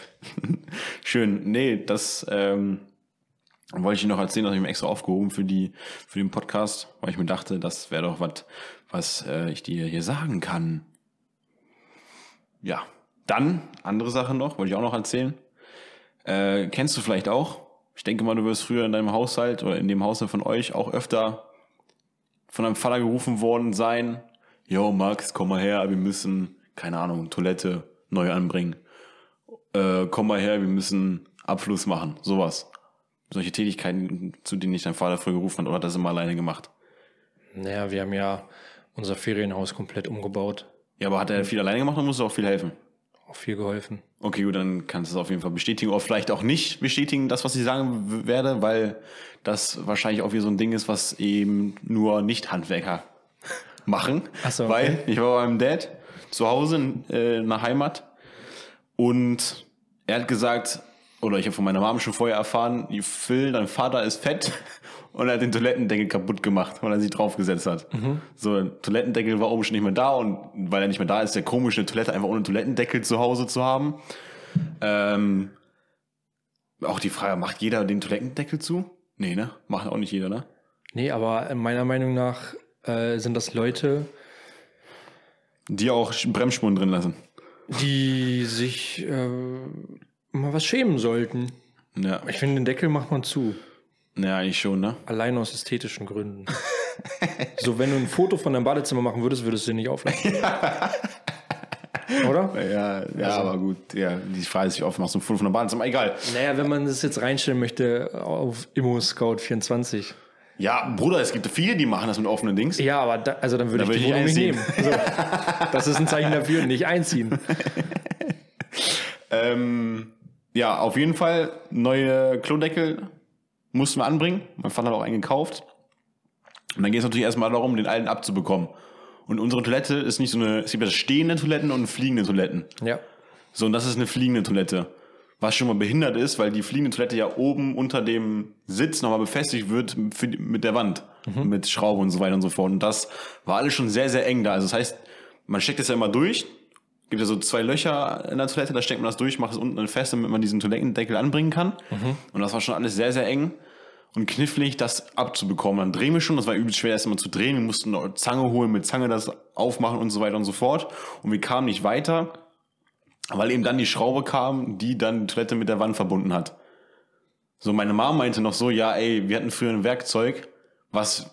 S1: Schön. Nee, das ähm, wollte ich Ihnen noch erzählen, das habe ich mir extra aufgehoben für, die, für den Podcast, weil ich mir dachte, das wäre doch was, was äh, ich dir hier sagen kann. Ja, dann, andere Sache noch, wollte ich auch noch erzählen. Äh, kennst du vielleicht auch? Ich denke mal, du wirst früher in deinem Haushalt oder in dem Haushalt von euch auch öfter von deinem Vater gerufen worden sein. Jo, Max, komm mal her, wir müssen, keine Ahnung, Toilette neu anbringen. Äh, komm mal her, wir müssen Abfluss machen. Sowas. Solche Tätigkeiten, zu denen ich dein Vater früher gerufen hat, oder hat das immer alleine gemacht?
S2: Naja, wir haben ja unser Ferienhaus komplett umgebaut.
S1: Ja, aber hat er viel alleine gemacht oder musst du auch viel helfen?
S2: Auch viel geholfen.
S1: Okay, gut, dann kannst du es auf jeden Fall bestätigen. Oder vielleicht auch nicht bestätigen, das, was ich sagen werde, weil das wahrscheinlich auch wieder so ein Ding ist, was eben nur Nicht-Handwerker machen.
S2: Ach so,
S1: Weil
S2: okay.
S1: ich war bei meinem Dad zu Hause äh, in der Heimat und er hat gesagt, oder ich habe von meiner Mom schon vorher erfahren, Phil, dein Vater ist fett und er hat den Toilettendeckel kaputt gemacht, weil er sich draufgesetzt hat.
S2: Mhm.
S1: So, der Toilettendeckel war oben schon nicht mehr da und weil er nicht mehr da ist, ist der komisch, eine Toilette einfach ohne Toilettendeckel zu Hause zu haben. Ähm, auch die Frage, macht jeder den Toilettendeckel zu? Nee, ne? Macht auch nicht jeder, ne?
S2: Nee, aber meiner Meinung nach äh, sind das Leute,
S1: Die auch Bremsspuren drin lassen.
S2: die sich äh, mal was schämen sollten.
S1: Ja,
S2: Ich finde, den Deckel macht man zu.
S1: ja eigentlich schon, ne?
S2: Allein aus ästhetischen Gründen. so, wenn du ein Foto von deinem Badezimmer machen würdest, würdest du den nicht auflassen. Oder?
S1: Ja, ja, aber gut. Ja, die Frage ist, wie oft machst du ein Foto von Bahn? Aber egal.
S2: Naja, wenn man das jetzt reinstellen möchte auf Immo Scout 24.
S1: Ja, Bruder, es gibt viele, die machen das mit offenen Dings.
S2: Ja, aber da, also dann würde
S1: Da
S2: ich die Wohnung
S1: ich
S2: nicht
S1: einziehen.
S2: nehmen. So, das ist ein Zeichen dafür, nicht einziehen.
S1: Ähm, ja, auf jeden Fall neue Klodeckel mussten wir anbringen. Mein Vater hat auch einen gekauft. Und dann geht es natürlich erstmal darum, den alten abzubekommen. Und unsere Toilette ist nicht so eine, es gibt ja stehende Toiletten und fliegende Toiletten.
S2: Ja.
S1: So, und das ist eine fliegende Toilette. Was schon mal behindert ist, weil die fliegende Toilette ja oben unter dem Sitz nochmal befestigt wird für, mit der Wand. Mit Schraube und so weiter und so fort. Und das war alles schon sehr, sehr eng da. Also das heißt, man steckt das ja immer durch. Gibt ja so zwei Löcher in der Toilette, da steckt man das durch, macht es unten dann fest, damit man diesen Toilettendeckel anbringen kann. Und das war schon alles sehr, sehr eng. und knifflig, das abzubekommen. Dann drehen wir schon, das war übelst schwer, erst mal zu drehen. Wir mussten eine Zange holen, mit Zange das aufmachen und so weiter und so fort. Und wir kamen nicht weiter, weil eben dann die Schraube kam, die dann die Toilette mit der Wand verbunden hat. So, meine Mom meinte noch so, ja, ey, wir hatten früher ein Werkzeug, was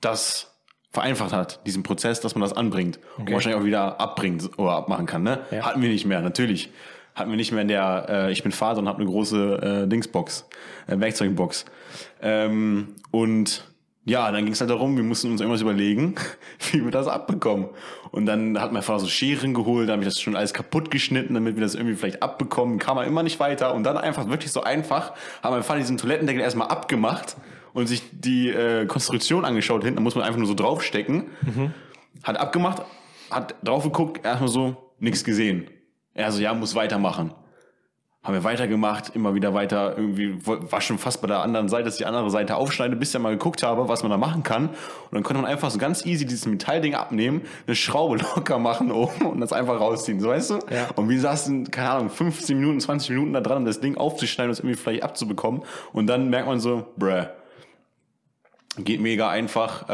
S1: das vereinfacht hat, diesen Prozess, dass man das anbringt und wahrscheinlich auch wieder abbringt oder abmachen kann. Ne?
S2: Ja.
S1: Hatten wir nicht mehr, natürlich. Hatten wir nicht mehr in der, äh, ich bin Vater und habe eine große äh, Dingsbox, äh, Werkzeugbox. Ähm, und ja, dann ging es halt darum, wir mussten uns irgendwas überlegen, wie wir das abbekommen. Und dann hat mein Vater so Scheren geholt, dann habe ich das schon alles kaputt geschnitten, damit wir das irgendwie vielleicht abbekommen, kam er immer nicht weiter. Und dann einfach wirklich so einfach, hat mein Vater diesen Toilettendeckel erstmal abgemacht und sich die äh, Konstruktion angeschaut hinten, da muss man einfach nur so draufstecken. Hat abgemacht, hat drauf geguckt, erstmal so, nichts gesehen. Er so, ja, muss weitermachen. Haben wir weitergemacht, immer wieder weiter, irgendwie, war schon fast bei der anderen Seite, dass ich die andere Seite aufschneide, bis ich mal geguckt habe, was man da machen kann. Und dann konnte man einfach so ganz easy dieses Metallding abnehmen, eine Schraube locker machen oben und das einfach rausziehen, so weißt du?
S2: Ja.
S1: Und wir saßen, keine Ahnung, 15 Minuten, 20 Minuten da dran, um das Ding aufzuschneiden und es irgendwie vielleicht abzubekommen. Und dann merkt man so, bruh, geht mega einfach, äh,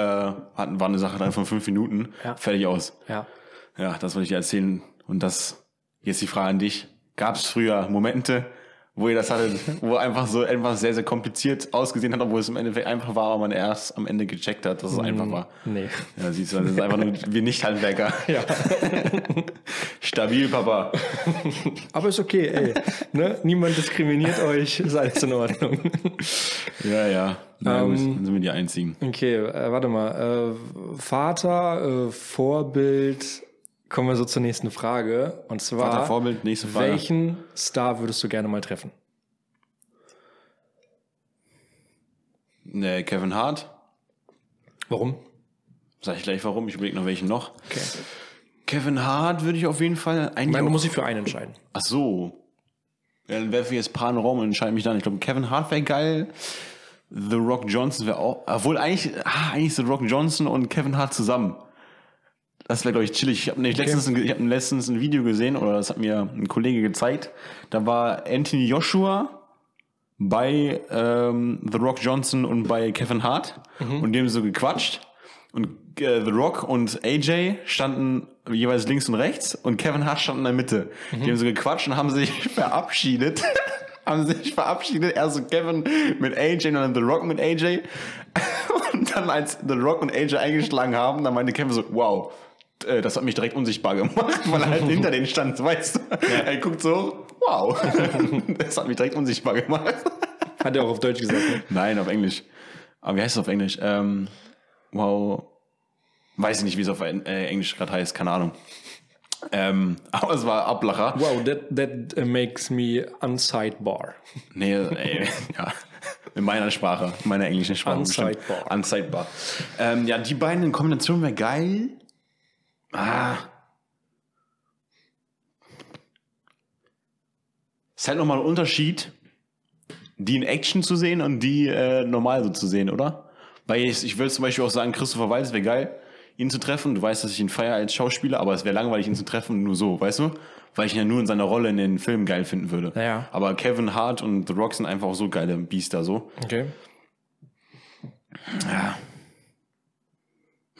S1: hat- war eine Sache dann von fünf Minuten,
S2: Ja.
S1: fertig aus.
S2: Ja.
S1: Ja, das wollte ich dir erzählen. Und das, jetzt die Frage an dich. Gab es früher Momente, wo ihr das hattet, wo einfach so etwas sehr, sehr kompliziert ausgesehen hat, obwohl es im Endeffekt einfach war, aber man erst am Ende gecheckt hat, dass es einfach war?
S2: Nee.
S1: Ja, siehst du, das ist einfach nur wir Nicht-Handwerker.
S2: Ja.
S1: Stabil, Papa.
S2: Aber ist okay, ey. Ne? Niemand diskriminiert euch, ist alles in Ordnung.
S1: Ja, ja. Na gut,
S2: Ähm,
S1: dann sind wir die Einzigen.
S2: Okay, äh, warte mal. Äh, Vater, äh, Vorbild. Kommen wir so zur nächsten Frage. Und zwar,
S1: Vater, Vorbild, nächste Frage.
S2: welchen Star würdest du gerne mal treffen?
S1: Nee, Kevin Hart.
S2: Warum?
S1: Sag ich gleich warum, ich überlege noch welchen noch.
S2: Okay.
S1: Kevin Hart würde ich auf jeden Fall
S2: Ich
S1: eigentlich.
S2: meine, du musst dich für einen entscheiden.
S1: Ach so. Ja, dann werfe ich jetzt den Raum und entscheide mich dann. Ich glaube, Kevin Hart wäre geil. The Rock Johnson wäre auch. Obwohl eigentlich, ah, eigentlich The Rock Johnson und Kevin Hart zusammen. Das wäre, glaube ich, chillig. Ich habe nämlich letztens, ein- ich hab letztens ein Video gesehen, oder das hat mir ein Kollege gezeigt. Da war Anthony Joshua bei ähm, The Rock Johnson und bei Kevin Hart und die haben so gequatscht. Und äh, The Rock und AJ standen jeweils links und rechts und Kevin Hart stand in der Mitte. Die haben so gequatscht und haben sich verabschiedet. Haben sich verabschiedet. Erst so Kevin mit AJ und dann The Rock mit AJ. Und dann als The Rock und AJ eingeschlagen haben, dann meinte Kevin so, wow, äh, das hat mich direkt unsichtbar gemacht, weil er halt hinter denen stand, weißt du. Er guckt so, wow, das hat mich direkt unsichtbar gemacht.
S2: Hat er auch auf Deutsch gesagt. Ne?
S1: Nein, auf Englisch. Aber wie heißt es auf Englisch? Ähm, wow. Weiß ich nicht, wie es auf äh, Englisch gerade heißt, keine Ahnung. Ähm, aber es war Ablacher.
S2: Wow, that, that makes me unsidebar.
S1: Nee, ey, ja. In meiner Sprache, in meiner englischen Sprache.
S2: Unsidebar.
S1: Unsidebar. Ähm, ja, die beiden in Kombination wäre geil. Ah. Ist halt nochmal ein Unterschied, die in Action zu sehen und die äh, normal so zu sehen, oder? Weil ich, ich will zum Beispiel auch sagen, Christopher Waltz wäre geil, ihn zu treffen. Du weißt, dass ich ihn feiere als Schauspieler, aber es wäre langweilig, ihn zu treffen, nur so, weißt du? Weil ich ihn ja nur in seiner Rolle in den Filmen geil finden würde.
S2: Ja.
S1: Aber Kevin Hart und The Rock sind einfach auch so geile Biester, so.
S2: Okay.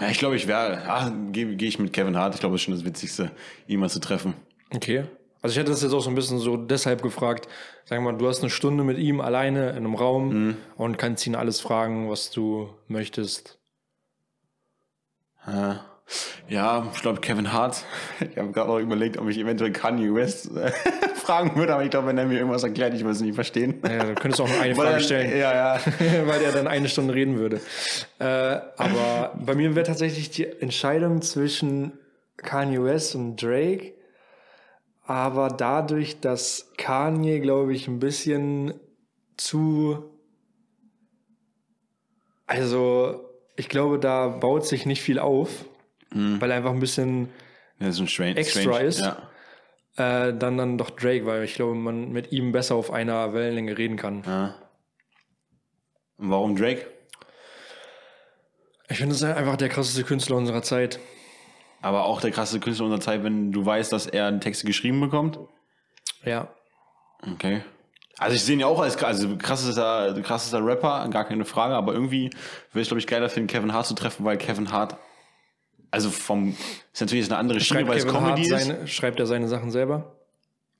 S1: Ja, ich glaube, ich wäre, ja, gehe geh ich mit Kevin Hart. Ich glaube, das ist schon das Witzigste, ihn mal zu treffen.
S2: Okay. Also ich hätte das jetzt auch so ein bisschen so deshalb gefragt. Sag mal, du hast eine Stunde mit ihm alleine in einem Raum und kannst ihn alles fragen, was du möchtest.
S1: Ja, ja ich glaube, Kevin Hart. Ich habe gerade noch überlegt, ob ich eventuell Kanye West äh, fragen würde, aber ich glaube, wenn er mir irgendwas erklärt, ich würde es nicht verstehen.
S2: Ja, du könntest auch noch eine
S1: Weil
S2: Frage stellen.
S1: Ja, ja.
S2: weil er dann eine Stunde reden würde. Äh, aber bei mir wäre tatsächlich die Entscheidung zwischen Kanye West und Drake. Aber dadurch, dass Kanye, glaube ich, ein bisschen zu. Also, ich glaube, da baut sich nicht viel auf, weil er einfach ein bisschen
S1: Das ist ein strange.
S2: Extra
S1: strange.
S2: ist?
S1: Ja.
S2: äh, dann dann doch Drake, weil ich glaube, man mit ihm besser auf einer Wellenlänge reden kann.
S1: ja. Und warum Drake?
S2: Ich finde, es ist einfach der krasseste Künstler unserer Zeit.
S1: Aber auch der krasse Künstler unserer Zeit, wenn du weißt, dass er Texte geschrieben bekommt.
S2: Ja.
S1: Okay. Also ich sehe ihn ja auch als also krassester, krassester Rapper, gar keine Frage, aber irgendwie würde ich, glaube ich, geiler finden, Kevin Hart zu treffen, weil Kevin Hart, also vom, ist natürlich eine andere Schiene, weil es
S2: Kevin
S1: Comedy
S2: Hart
S1: ist.
S2: seine, schreibt er seine Sachen selber?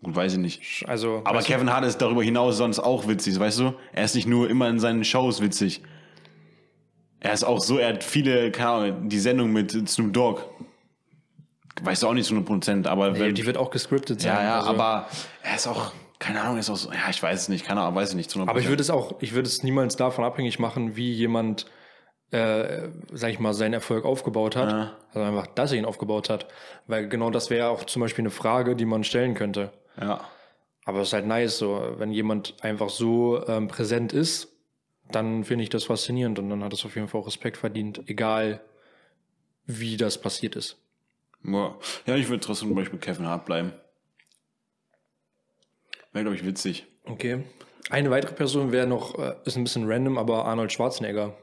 S1: Gut, weiß ich nicht.
S2: Also,
S1: Aber
S2: weißt du,
S1: Kevin Hart ist darüber hinaus sonst auch witzig, weißt du? Er ist nicht nur immer in seinen Shows witzig. Er ist auch so, er hat viele, keine Ahnung, die Sendung mit Snoop Dogg. Weißt du auch nicht zu 100 Prozent, aber wenn,
S2: die wird auch gescriptet sein.
S1: ja, ja,
S2: also,
S1: aber er ist auch, keine Ahnung, ist auch so, ja, ich weiß es nicht, keine Ahnung, weiß ich nicht zu 100
S2: Aber ich würde es auch, ich würde es niemals davon abhängig machen, wie jemand, äh, sag ich mal, seinen Erfolg aufgebaut hat.
S1: Ja.
S2: Also einfach, dass er ihn aufgebaut hat. Weil genau das wäre auch zum Beispiel eine Frage, die man stellen könnte.
S1: Ja.
S2: Aber es ist halt nice, so, wenn jemand einfach so ähm, präsent ist, dann finde ich das faszinierend und dann hat es auf jeden Fall auch Respekt verdient, egal wie das passiert ist.
S1: Ja, ja ich würde trotzdem zum Beispiel Kevin Hart bleiben. Wäre, glaube ich, witzig.
S2: Okay. Eine weitere Person wäre noch, äh, ist ein bisschen random, aber Arnold Schwarzenegger.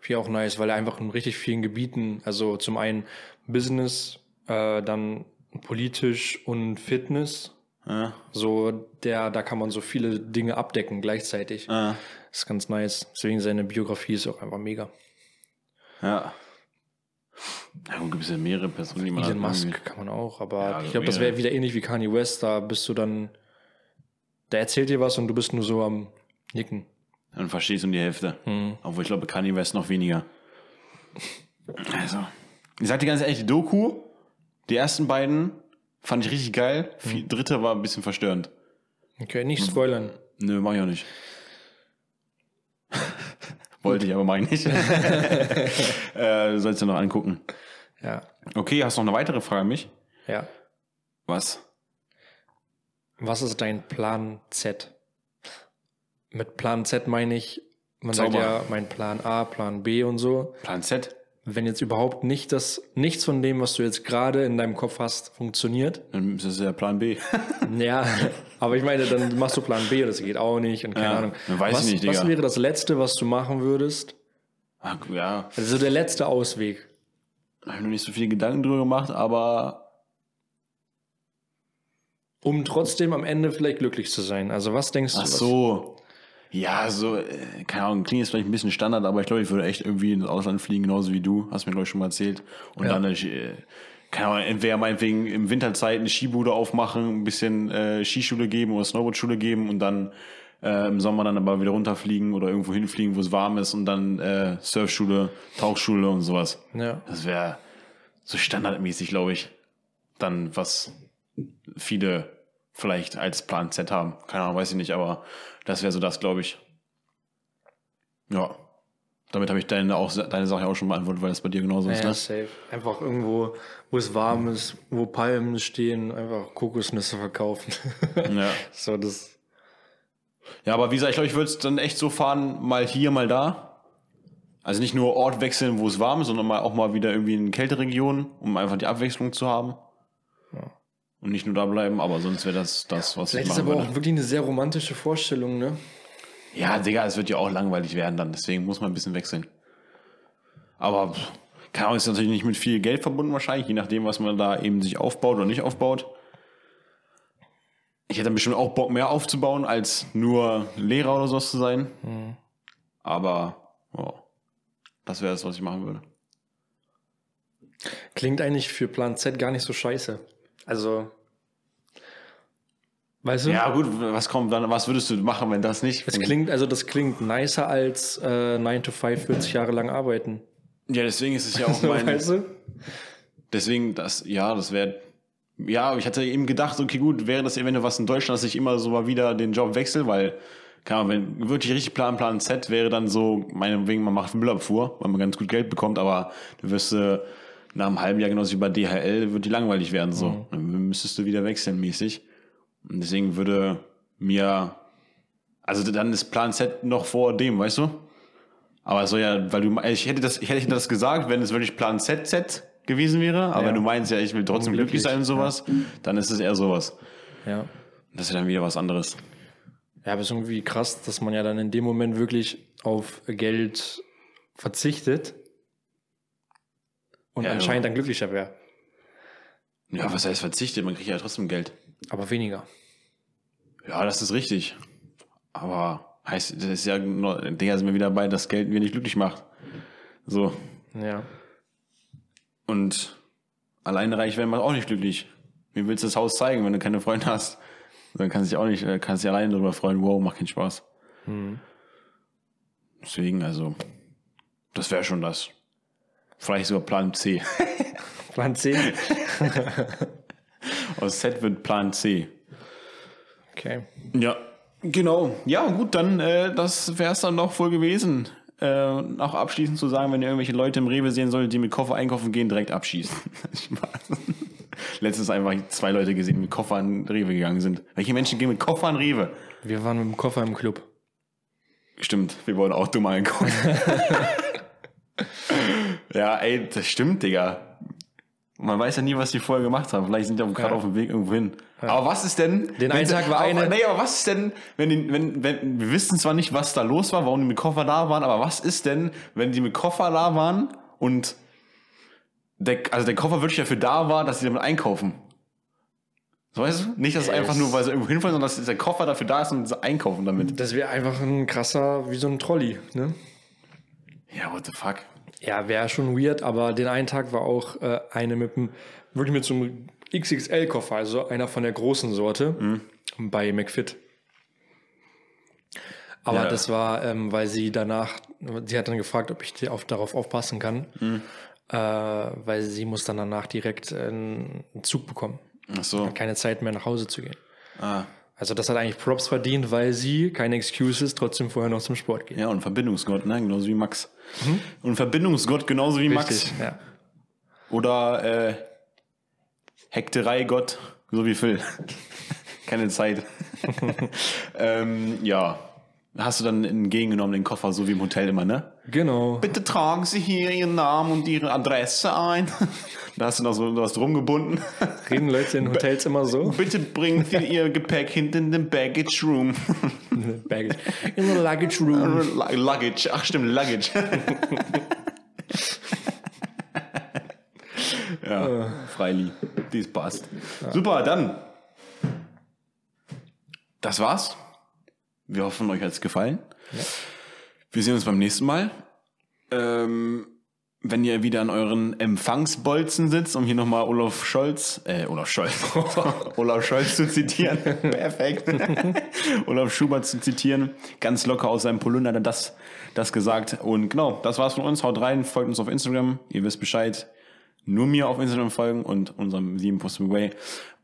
S2: Finde ich auch nice, weil er einfach in richtig vielen Gebieten, also zum einen Business, äh, dann politisch und Fitness,
S1: Ja.
S2: so der, da kann man so viele Dinge abdecken gleichzeitig.
S1: Ja.
S2: Ist ganz nice. Deswegen seine Biografie ist auch einfach mega.
S1: Ja. Ja, gibt es ja mehrere Personen, die man
S2: Elon Musk kann man auch, aber
S1: Ja,
S2: ich glaube, das wäre wieder ähnlich wie Kanye West. Da bist du dann, der erzählt dir was und du bist nur so am Nicken.
S1: Dann verstehst du um die Hälfte.
S2: Hm.
S1: Obwohl ich glaube, Kanye West noch weniger. Also, ich sag dir ganz ehrlich, die Doku, die ersten beiden fand ich richtig geil.
S2: Hm.
S1: Die dritte war ein bisschen verstörend.
S2: Okay, nicht spoilern.
S1: Nö, mach ich auch nicht. Wollte ich, aber mach ich nicht. äh, sollst du noch angucken.
S2: Ja,
S1: Okay, hast du noch eine weitere Frage an mich?
S2: ja.
S1: Was?
S2: Was ist dein Plan Z? Mit Plan Z meine ich, man sagt
S1: Sauber.
S2: ja mein Plan A, Plan B und so.
S1: Plan Z?
S2: Wenn jetzt überhaupt nicht das, nichts von dem, was du jetzt gerade in deinem Kopf hast, funktioniert,
S1: Dann ist das ja Plan B.
S2: ja, aber ich meine, dann machst du Plan B und das geht auch nicht und keine
S1: Ja,
S2: Ahnung.
S1: dann weiß ich
S2: was,
S1: nicht, Digga.
S2: was wäre das Letzte, was du machen würdest?
S1: Ach, ja,
S2: Also der letzte Ausweg.
S1: habe ich noch nicht so viele Gedanken drüber gemacht, aber
S2: Um trotzdem am Ende vielleicht glücklich zu sein. Also was denkst du?
S1: Ach
S2: was-
S1: so. Ja, so, äh, keine Ahnung, klingt jetzt vielleicht ein bisschen Standard, aber ich glaube, ich würde echt irgendwie ins Ausland fliegen, genauso wie du. Hast mir, glaube ich, schon mal erzählt. Und
S2: Ja.
S1: dann, äh, keine Ahnung, entweder meinetwegen im Winterzeit eine Skibude aufmachen, ein bisschen äh, Skischule geben oder Snowboardschule geben und dann äh, im Sommer dann aber wieder runterfliegen oder irgendwo hinfliegen, wo es warm ist und dann äh, Surfschule, Tauchschule und sowas.
S2: Ja.
S1: Das wäre so standardmäßig, glaube ich. Dann, was viele vielleicht als Plan Z haben. Keine Ahnung, weiß ich nicht, aber das wäre so das, glaube ich. Ja. Damit habe ich deine, auch, deine Sache auch schon beantwortet, weil das bei dir genauso ist.
S2: Ja,
S1: Ne?
S2: safe. Einfach irgendwo, wo es warm ist, wo Palmen stehen, einfach Kokosnüsse verkaufen.
S1: Ja.
S2: so, das.
S1: ja, aber wie gesagt, ich glaube, ich würde es dann echt so fahren, mal hier, mal da. Also nicht nur Ort wechseln, wo es warm ist, sondern mal auch mal wieder irgendwie in Kälteregionen, um einfach die Abwechslung zu haben. Und nicht nur da bleiben, aber sonst wäre das das, was
S2: Vielleicht
S1: ich
S2: ist
S1: machen
S2: aber
S1: würde.
S2: auch wirklich eine sehr romantische Vorstellung, ne?
S1: Ja, Digga, es wird ja auch langweilig werden dann, deswegen muss man ein bisschen wechseln. Aber, keine Ahnung, ist natürlich nicht mit viel Geld verbunden wahrscheinlich, je nachdem, was man da eben sich aufbaut oder nicht aufbaut. Ich hätte dann bestimmt auch Bock, mehr aufzubauen, als nur Lehrer oder sowas zu sein. Aber, ja, das wäre es, was ich machen würde.
S2: Klingt eigentlich für Plan Z gar nicht so scheiße. Also. Weißt du?
S1: Ja, gut, was kommt dann, was würdest du machen, wenn das nicht?
S2: Das klingt, also das klingt nicer als äh, 9 to 5, 40 Jahre lang arbeiten.
S1: ja, deswegen ist es ja auch mein,
S2: weißt du?
S1: Deswegen, das, ja, das wäre. Ja, ich hatte eben gedacht, okay, gut, wäre das eventuell was in Deutschland, dass ich immer so mal wieder den Job wechsle, weil, keine Ahnung, wenn wirklich richtig Plan, Plan Z wäre dann so, meinetwegen, man macht Müllabfuhr, weil man ganz gut Geld bekommt, aber du wirst äh, nach einem halben Jahr genauso wie bei DHL, wird die langweilig werden, so. Dann müsstest du wieder wechseln mäßig. Und deswegen würde mir, also dann ist Plan Z noch vor dem, weißt du? Aber so ja, weil du, ich hätte das, ich hätte das gesagt, wenn es wirklich Plan ZZ gewesen wäre, aber
S2: Ja.
S1: du meinst ja, ich will trotzdem glücklich sein und sowas, dann ist es eher sowas.
S2: Ja.
S1: Das ist ja dann wieder was anderes.
S2: Ja, aber es ist irgendwie krass, dass man ja dann in dem Moment wirklich auf Geld verzichtet und
S1: Ja,
S2: anscheinend dann glücklicher wäre.
S1: Ja, was heißt verzichtet? Man kriegt ja trotzdem Geld.
S2: Aber weniger.
S1: Ja, das ist richtig. Aber heißt, das ist ja, Digga, sind wir wieder bei, dass Geld wir nicht glücklich macht. So.
S2: Ja.
S1: Und alleine reich werden macht auch nicht glücklich. Wie willst du das Haus zeigen, wenn du keine Freunde hast? Dann kannst du dich auch nicht, äh, kannst dich alleine darüber freuen, wow, macht keinen Spaß. Deswegen, also, das wäre schon das. Vielleicht sogar Plan C.
S2: Plan 10.
S1: Aus Z wird Plan C.
S2: Okay.
S1: Ja, genau. Ja, gut, dann äh, das wäre es dann noch wohl gewesen. Äh, noch abschließend zu sagen, wenn ihr irgendwelche Leute im Rewe sehen solltet, die mit Koffer einkaufen gehen, direkt abschießen. Letztens einfach zwei Leute gesehen, die mit Koffer an Rewe gegangen sind. Welche Menschen gehen mit Koffer an Rewe?
S2: Wir waren mit dem Koffer im Club.
S1: Stimmt, wir wollen auch dumm einkaufen. Ja, ey, das stimmt, Digga. Man weiß ja nie, was die vorher gemacht haben. Vielleicht sind die auch gerade
S2: Ja.
S1: auf dem Weg irgendwo hin. Aber was ist denn?
S2: Den einen Tag war eine-
S1: Nee, aber was ist denn, wenn, die, wenn, wenn, wir wissen zwar nicht, was da los war, warum die mit Koffer da waren, aber was ist denn, wenn die mit Koffer da waren und der, also der Koffer wirklich dafür da war, dass sie damit einkaufen? So weißt du? Nicht, dass es einfach nur, weil sie irgendwo hinfallen, sondern dass der Koffer dafür da ist und sie einkaufen damit.
S2: Das wäre einfach ein krasser, wie so ein Trolley, ne?
S1: Ja, what the fuck?
S2: Ja, wäre schon weird, aber den einen Tag war auch äh, eine mit einem, wirklich mit so einem XXL-Koffer, also einer von der großen Sorte, bei McFit. Aber
S1: Ja.
S2: das war, ähm, weil sie danach, sie hat dann gefragt, ob ich die auf, darauf aufpassen kann, äh, weil sie muss dann danach direkt äh, einen Zug bekommen.
S1: Ach so.
S2: Keine Zeit mehr nach Hause zu gehen.
S1: Ah.
S2: Also das hat eigentlich Props verdient, weil sie, keine Excuses, trotzdem vorher noch zum Sport geht.
S1: Ja, und Verbindungsgott, ne? Genauso wie Max. Und Verbindungsgott genauso wie Max.
S2: Richtig, ja.
S1: Oder äh, Hektereigott, so wie Phil. Keine Zeit. ähm, ja. Hast du dann entgegengenommen den Koffer, so wie im Hotel immer, ne?
S2: Genau.
S1: Bitte tragen Sie hier Ihren Namen und Ihre Adresse ein. da hast du noch so was rumgebunden.
S2: Reden Leute in Hotels immer so?
S1: Bitte bringen Sie Ihr Gepäck hinten in den Baggage Room.
S2: Baggage. In the luggage room.
S1: Lu- Luggage, ach stimmt, Luggage. ja, Freili, dies passt. Super, dann. Das war's. Wir hoffen, euch hat's gefallen. Wir sehen uns beim nächsten Mal. Ähm, wenn ihr wieder an euren Empfangsbolzen sitzt, um hier nochmal Olaf Scholz, äh, Olaf Scholz, Olaf Scholz zu zitieren. Perfekt. Olaf Schubert zu zitieren. Ganz locker aus seinem Polunder hat er das, das gesagt. Und genau, das war's von uns. Haut rein, folgt uns auf Instagram. Ihr wisst Bescheid. Nur mir auf Instagram folgen und unserem 7 Possible Way.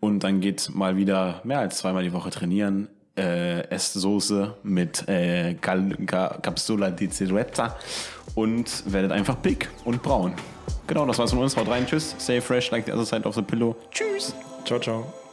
S1: Und dann geht mal wieder mehr als zweimal die Woche trainieren. Äh, esst Soße mit äh, Capsula di Ciruetta und werdet einfach big und braun. Genau, das war's von uns. Haut rein, tschüss. Stay fresh like the other side of the pillow. Tschüss.
S2: Ciao, ciao.